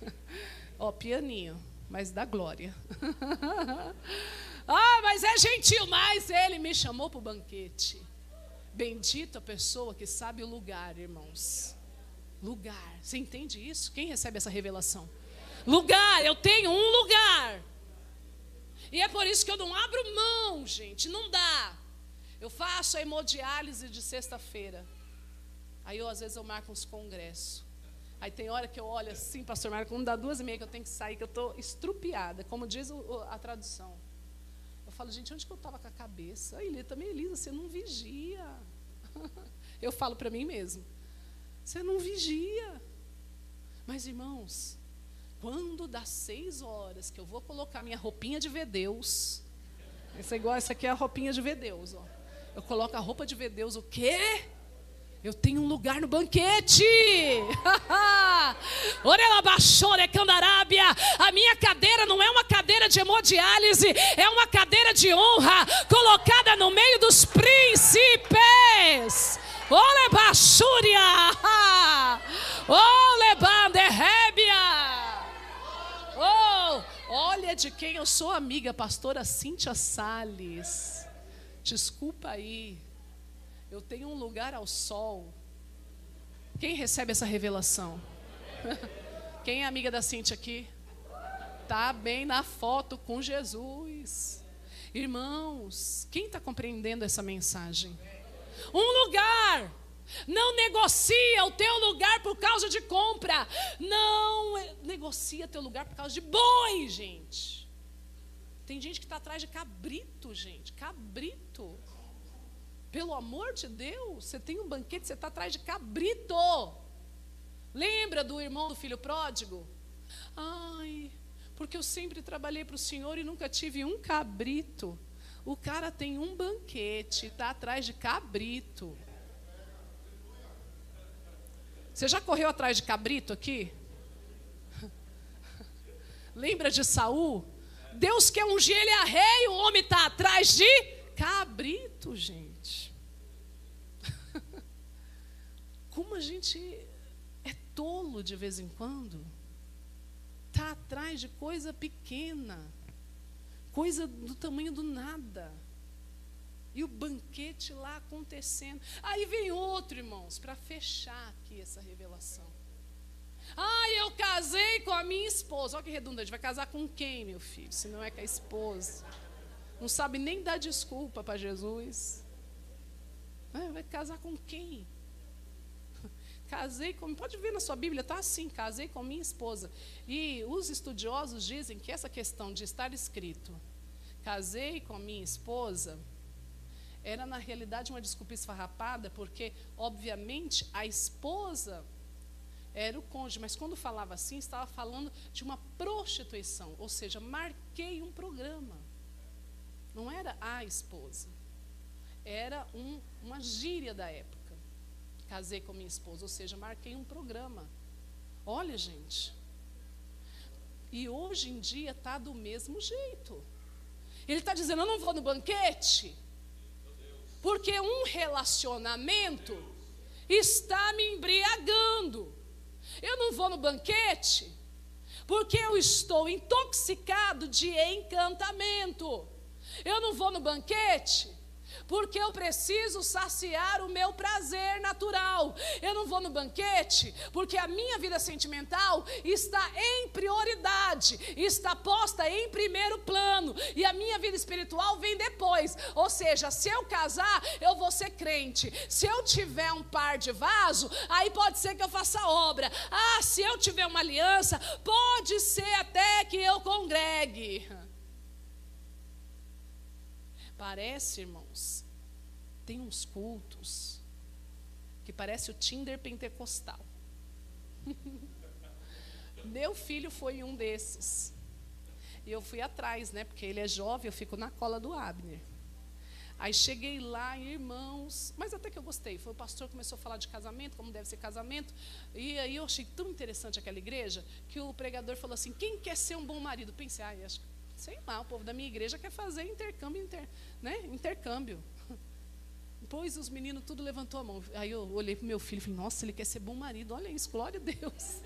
Ó, pianinho, mas dá glória. ah, mas é gentil, mas ele me chamou para o banquete. Bendita a pessoa que sabe o lugar, irmãos. Lugar. Você entende isso? Quem recebe essa revelação? Lugar, eu tenho um lugar. E é por isso que eu não abro mão, gente. Não dá. Eu faço a hemodiálise de sexta-feira. Aí eu, às vezes eu marco uns congressos. Aí tem hora que eu olho assim, pastor Marco, quando dá duas e meia que eu tenho que sair, que eu estou estrupiada, como diz o, a tradução. Eu falo, gente, onde que eu estava com a cabeça? Aí ele também, Elisa, você não vigia. eu falo para mim mesmo, você não vigia. Mas, irmãos, quando dá seis horas que eu vou colocar minha roupinha de ver Deus, essa é igual, essa aqui é a roupinha de ver Deus, ó. Eu coloco a roupa de ver Deus, o quê? Eu tenho um lugar no banquete. Orela baixore candarábia. A minha cadeira não é uma cadeira de hemodiálise, é uma cadeira de honra colocada no meio dos príncipes. Ole banderrébia. Olha de quem eu sou amiga, pastora Cíntia Sales. Desculpa aí. Eu tenho um lugar ao sol. Quem recebe essa revelação? Quem é amiga da Cintia aqui? Tá bem na foto com Jesus. Irmãos, quem está compreendendo essa mensagem? Um lugar. Não negocia o teu lugar por causa de compra. Não negocia teu lugar por causa de boi, gente. Tem gente que está atrás de cabrito, gente. Cabrito. Pelo amor de Deus, você tem um banquete, você está atrás de cabrito. Lembra do irmão do filho pródigo? Ai, porque eu sempre trabalhei para o Senhor e nunca tive um cabrito. O cara tem um banquete, está atrás de cabrito. Você já correu atrás de cabrito aqui? Lembra de Saul? Deus quer ungir ele a rei, o homem está atrás de cabrito, gente. Como a gente é tolo de vez em quando. Está atrás de coisa pequena, coisa do tamanho do nada. E o banquete lá acontecendo. Aí vem outro, irmãos, para fechar aqui essa revelação. Ah, eu casei com a minha esposa. Olha que redundante. Vai casar com quem, meu filho? Se não é com a esposa. Não sabe nem dar desculpa para Jesus. Vai casar com quem? Casei com. Pode ver na sua Bíblia, está assim: casei com minha esposa. E os estudiosos dizem que essa questão de estar escrito, casei com minha esposa, era na realidade uma desculpa esfarrapada, porque, obviamente, a esposa era o cônjuge, mas quando falava assim, estava falando de uma prostituição, ou seja, marquei um programa. Não era a esposa, era um, uma gíria da época. Casei com minha esposa, ou seja, marquei um programa. Olha, gente. E hoje em dia está do mesmo jeito. Ele está dizendo: Eu não vou no banquete, porque um relacionamento está me embriagando. Eu não vou no banquete, porque eu estou intoxicado de encantamento. Eu não vou no banquete, porque eu preciso saciar o meu prazer natural. Eu não vou no banquete, porque a minha vida sentimental está em prioridade, está posta em primeiro plano, e a minha vida espiritual vem depois. Ou seja, se eu casar, eu vou ser crente. Se eu tiver um par de vaso, aí pode ser que eu faça obra. Ah, se eu tiver uma aliança, pode ser até que eu congregue. Parece, irmãos, tem uns cultos que parece o Tinder pentecostal. Meu filho foi um desses. E eu fui atrás, né? Porque ele é jovem, eu fico na cola do Abner. Aí cheguei lá, irmãos, mas até que eu gostei. Foi o pastor que começou a falar de casamento, como deve ser casamento. E aí eu achei tão interessante aquela igreja que o pregador falou assim: quem quer ser um bom marido? Pensei, ah, acho que sei lá, o povo da minha igreja quer fazer intercâmbio, inter, né? intercâmbio. Depois os meninos tudo levantou a mão. Aí eu olhei para meu filho e falei, nossa, ele quer ser bom marido, olha isso, glória a Deus.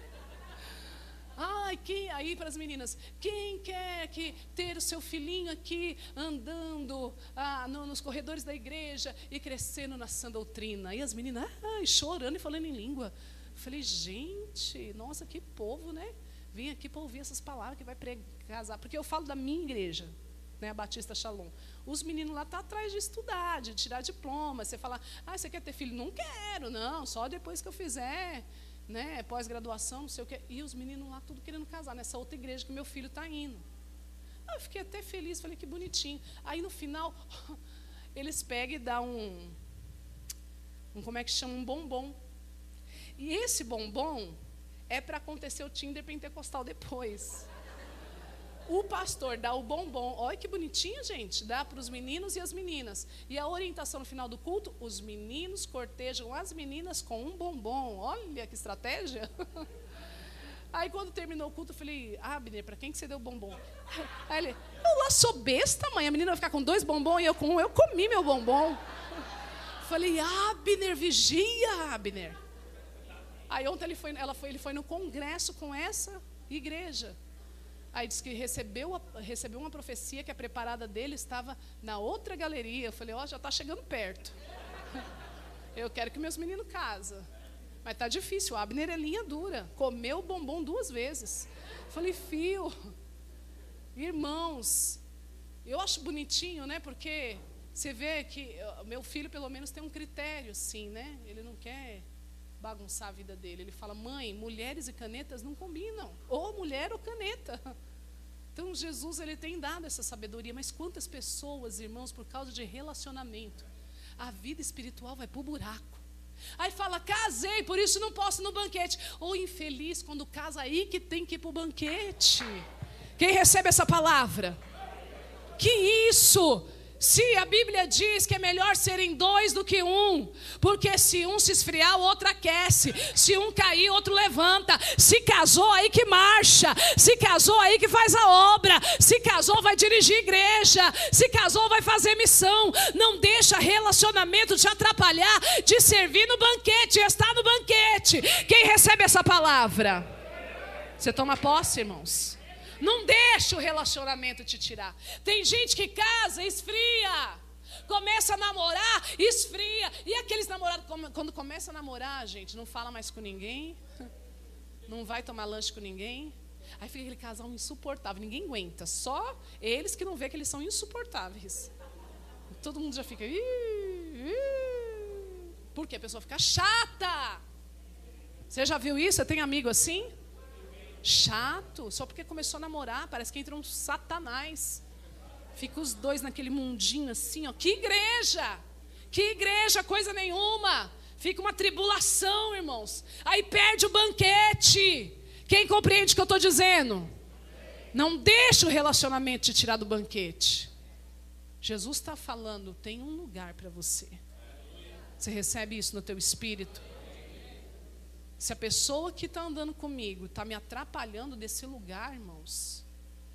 Ai, quem, aí para as meninas, quem quer que ter o seu filhinho aqui andando ah, no, nos corredores da igreja e crescendo na sã doutrina? E as meninas, ai, chorando e falando em língua. Falei, gente, nossa, que povo, né? Vim aqui para ouvir essas palavras que vai casar. Porque eu falo da minha igreja, né, a Batista Shalom. Os meninos lá estão tá atrás de estudar, de tirar diploma. Você fala, ah, você quer ter filho? Não quero, não, só depois que eu fizer né, pós-graduação, não sei o quê. E os meninos lá tudo querendo casar, nessa outra igreja que meu filho está indo. Eu fiquei até feliz, falei que bonitinho. Aí no final, eles pegam e dão um, um como é que chama? Um bombom. E esse bombom é para acontecer o Tinder pentecostal depois. O pastor dá o bombom, olha que bonitinho, gente, dá para os meninos e as meninas. E a orientação no final do culto, os meninos cortejam as meninas com um bombom. Olha que estratégia. Aí quando terminou o culto, eu falei, Abner, para quem que você deu bombom? Aí ele, eu lá sou besta, mãe, a menina vai ficar com dois bombons e eu com um, eu comi meu bombom. Falei, Abner, vigia, Abner. Aí ontem ele foi, ela foi, ele foi no congresso com essa igreja. Aí disse que recebeu, recebeu uma profecia que a preparada dele estava na outra galeria. Eu falei, ó, oh, já está chegando perto. Eu quero que meus meninos casem. Mas está difícil, o Abner é linha dura. Comeu bombom duas vezes. Eu falei, fio, irmãos, eu acho bonitinho, né? Porque Você vê que meu filho, pelo menos, tem um critério, sim, né? Ele não quer bagunçar a vida dele. Ele fala: mãe, mulheres e canetas não combinam. Ou mulher ou caneta. Então, Jesus, ele tem dado essa sabedoria. Mas quantas pessoas, irmãos, por causa de relacionamento, a vida espiritual vai para o buraco. Aí fala, casei, por isso não posso ir no banquete. Ou infeliz, quando casa aí que tem que ir para o banquete. Quem recebe essa palavra? Que isso? Se a Bíblia diz que é melhor serem dois do que um, porque se um se esfriar, o outro aquece. Se um cair, o outro levanta. Se casou, aí que marcha. Se casou, aí que faz a obra. Se casou, vai dirigir igreja. Se casou, vai fazer missão. Não deixa relacionamento te atrapalhar de servir no banquete, estar no banquete. Quem recebe essa palavra? Você toma posse, irmãos? Não deixa o relacionamento te tirar. Tem gente que casa, esfria. Começa a namorar, esfria. E aqueles namorados, quando começa a namorar, gente, não fala mais com ninguém. Não vai tomar lanche com ninguém. Aí fica aquele casal insuportável. Ninguém aguenta. Só eles que não vê que eles são insuportáveis. Todo mundo já fica. Porque a pessoa fica chata. Você já viu isso? Você tem amigo assim? Chato, só porque começou a namorar, parece que entra um satanás. Fica os dois naquele mundinho assim, ó. Que igreja! Que igreja, coisa nenhuma. Fica uma tribulação, irmãos. Aí perde o banquete. Quem compreende o que eu estou dizendo? Não deixa o relacionamento te tirar do banquete. Jesus está falando, tem um lugar para você. Você recebe isso no teu espírito? Se a pessoa que está andando comigo está me atrapalhando desse lugar, irmãos,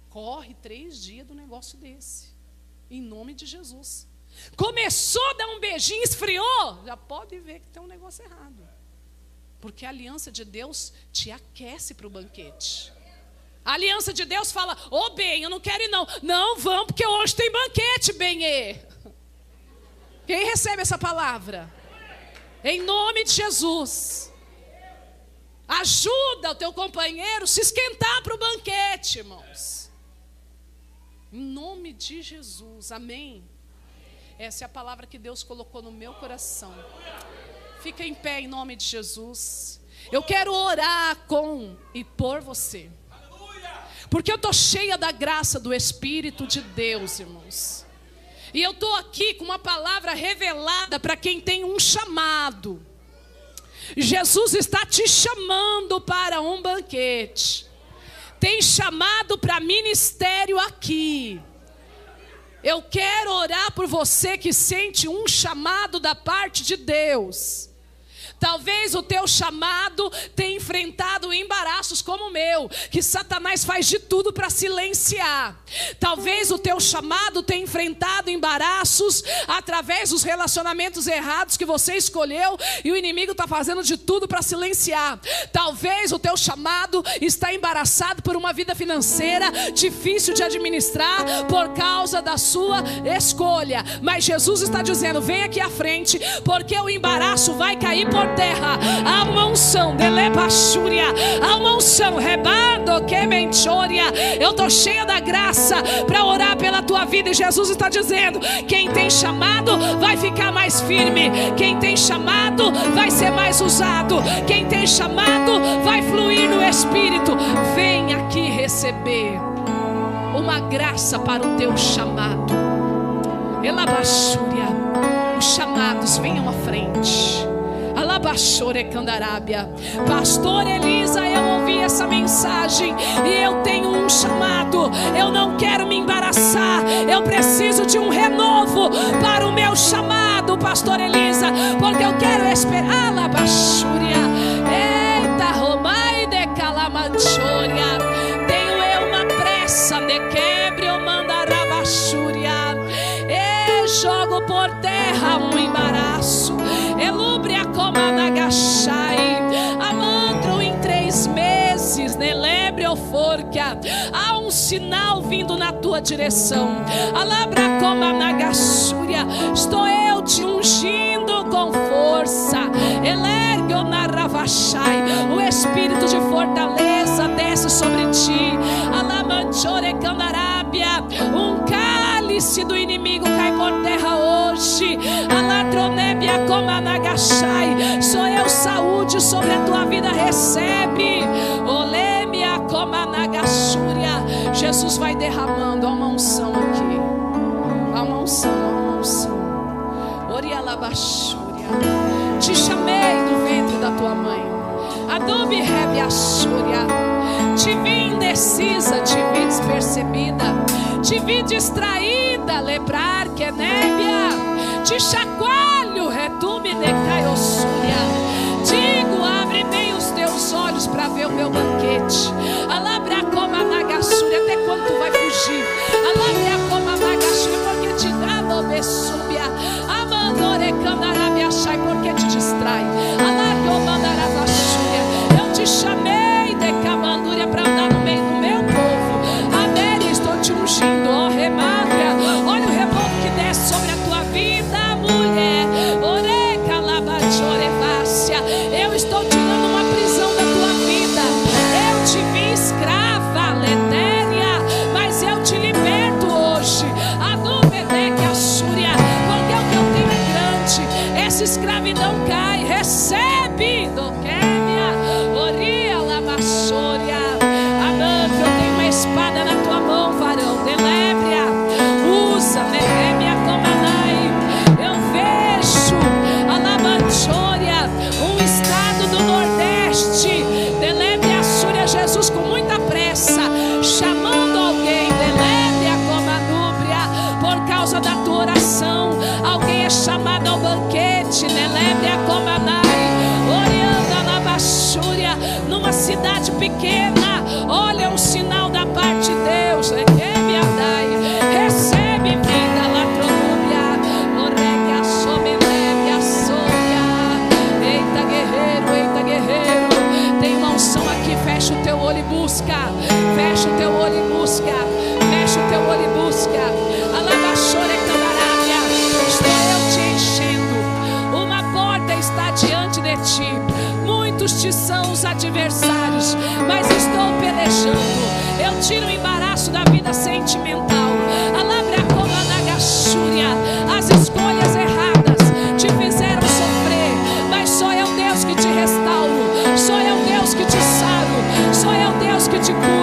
corre três dias do negócio desse. Em nome de Jesus. Começou a dar um beijinho, esfriou, já pode ver que tem um negócio errado. Porque a aliança de Deus te aquece para o banquete. A aliança de Deus fala: Ô oh, bem, eu não quero ir não. Não, vamos, porque hoje tem banquete, Benê. Quem recebe essa palavra? Em nome de Jesus. Ajuda o teu companheiro se esquentar para o banquete, irmãos. Em nome de Jesus, amém. Essa é a palavra que Deus colocou no meu coração. Fica em pé em nome de Jesus. Eu quero orar com e por você. Porque eu estou cheia da graça do Espírito de Deus, irmãos. E eu estou aqui com uma palavra revelada para quem tem um chamado. Jesus está te chamando para um banquete. Tem chamado para ministério aqui. Eu quero orar por você que sente um chamado da parte de Deus. Talvez o teu chamado tenha enfrentado embaraços como o meu, que Satanás faz de tudo para silenciar. Talvez o teu chamado tenha enfrentado embaraços através dos relacionamentos errados que você escolheu e o inimigo está fazendo de tudo para silenciar. Talvez o teu chamado está embaraçado por uma vida financeira difícil de administrar por causa da sua escolha. Mas Jesus está dizendo: vem aqui à frente, porque o embaraço vai cair por terra. Há uma unção, delebachúria. Há uma unção, rebado, que menchoria. Eu estou cheia da graça para orar pela tua vida. E Jesus está dizendo: quem tem chamado vai ficar mais firme. Quem tem chamado vai ser mais usado. Quem tem chamado vai fluir no Espírito. Vem aqui receber uma graça para o teu chamado. Elabachúria. Os chamados venham à frente. Pastor Elisa, eu ouvi essa mensagem e eu tenho um chamado. Eu não quero me embaraçar. Eu preciso de um renovo para o meu chamado, Pastor Elisa, porque eu quero esperar. Alabachúria. Eita, Romai de Calamanchoria. Tenho eu uma pressa de quebre, eu mandará bachúria. E jogo por terra um embaraço. Nagachai. Amantro em três meses, nelebre forca. Há um sinal vindo na tua direção. Alabra como nagassúria. Estou eu te ungindo com força. Elergo na ravachai. O espírito de fortaleza desce sobre ti. Alamanchore candarábia. Um artifício do inimigo cai por terra hoje. Alatronebia comanagashai. Sou eu saúde sobre a tua vida. Recebe. Olemia comanagashúria. Jesus vai derramando. Uma unção aqui. Uma unção, uma unção. Orialabashúria. Te chamei do ventre da tua mãe. Adobe rebiashúria. Te vi indecisa, te vi despercebida, te vi distraída da lebrar que é nebia, te chacoalho, retume de caiosúria. Digo, abre bem os teus olhos para ver o meu banquete. Alabra como a nagassúria, até quando vai fugir? Alabra como a nagassúria, porque te dá nome súbia. Amandorecandará me achai, porque te distrai. Alabra mandará da Estes são os adversários, mas estou pelejando. Eu tiro o embaraço da vida sentimental. Alabra é como na gachúria. As escolhas erradas te fizeram sofrer, mas só é o Deus que te restauro. Só é o Deus que te saro. Só é o Deus que te cura.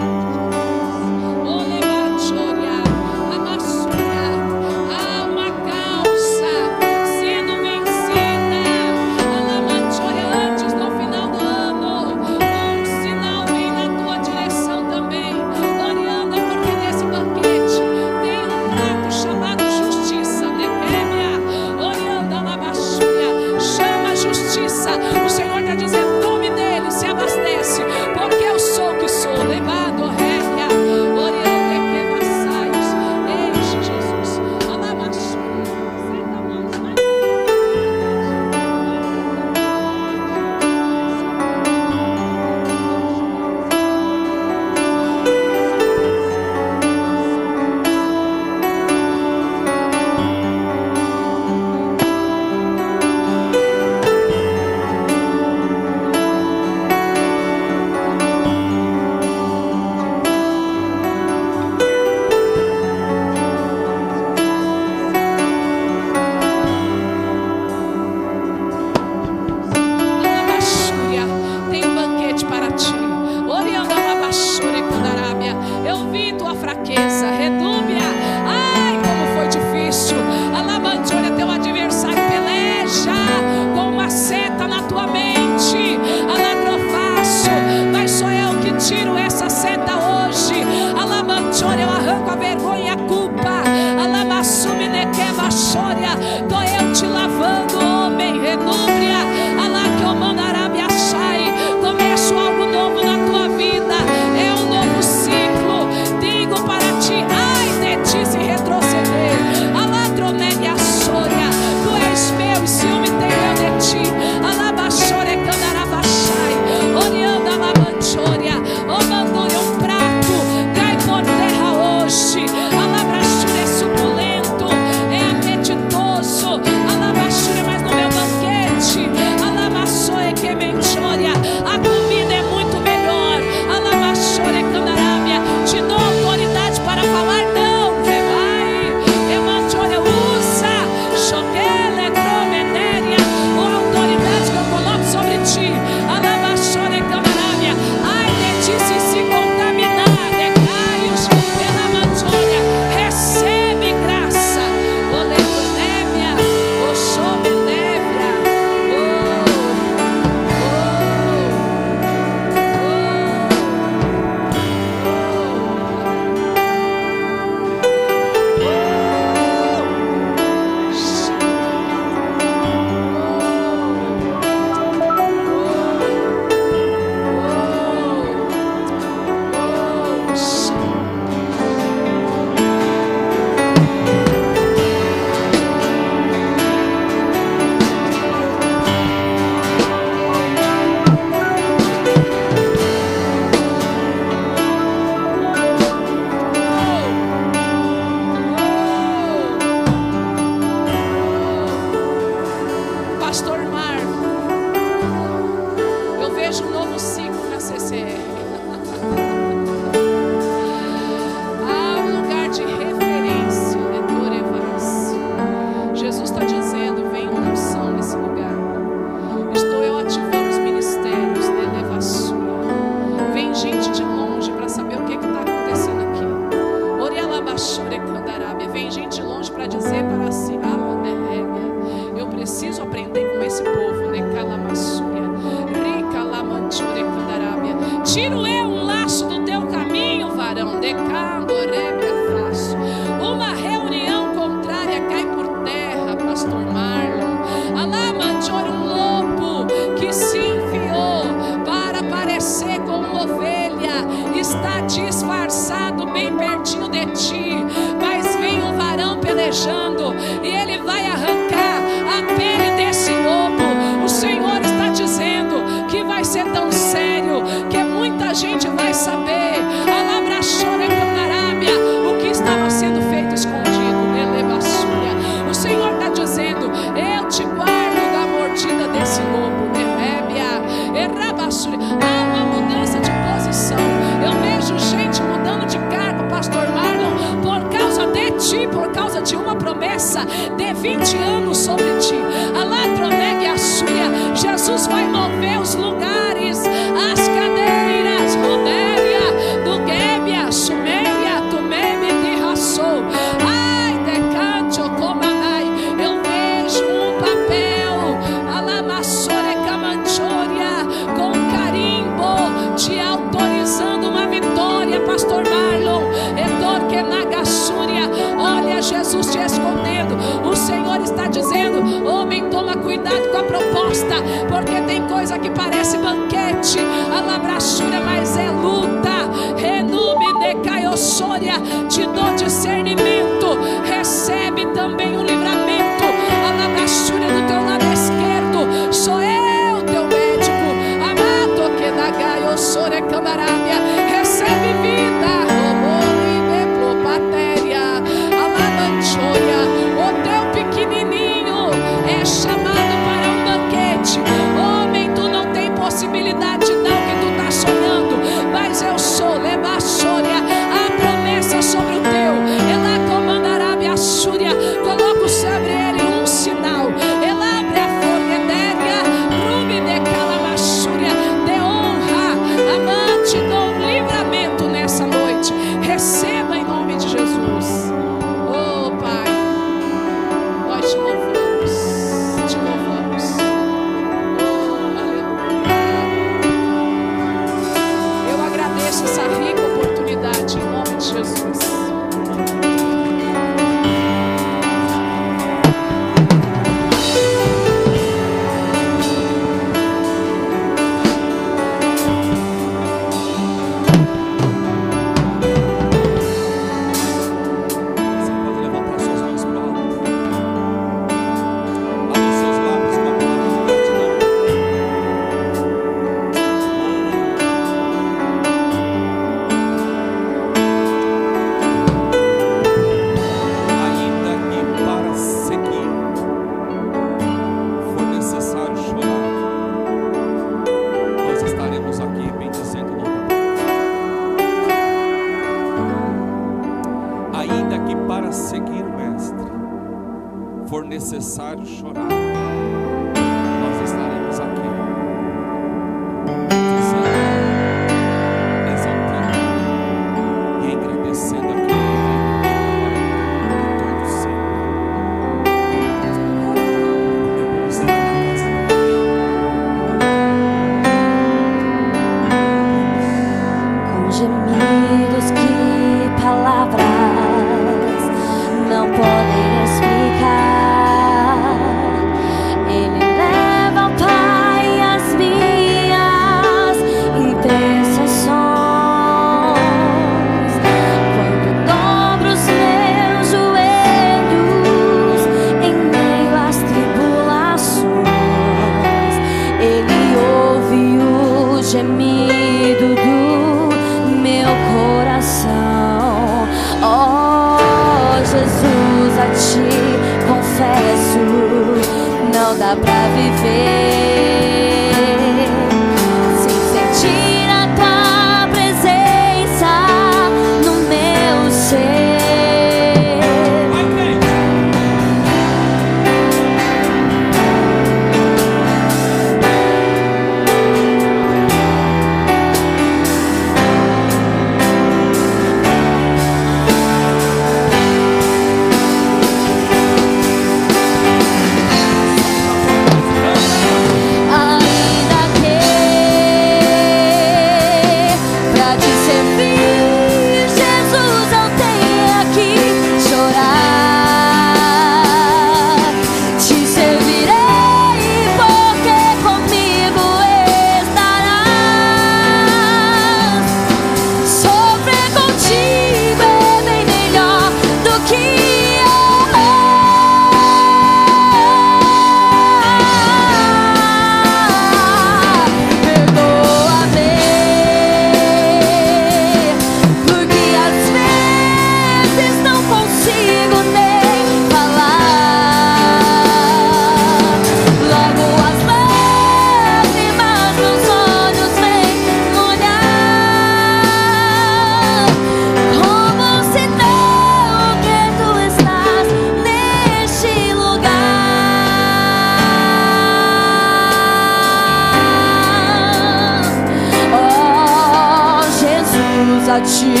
A ti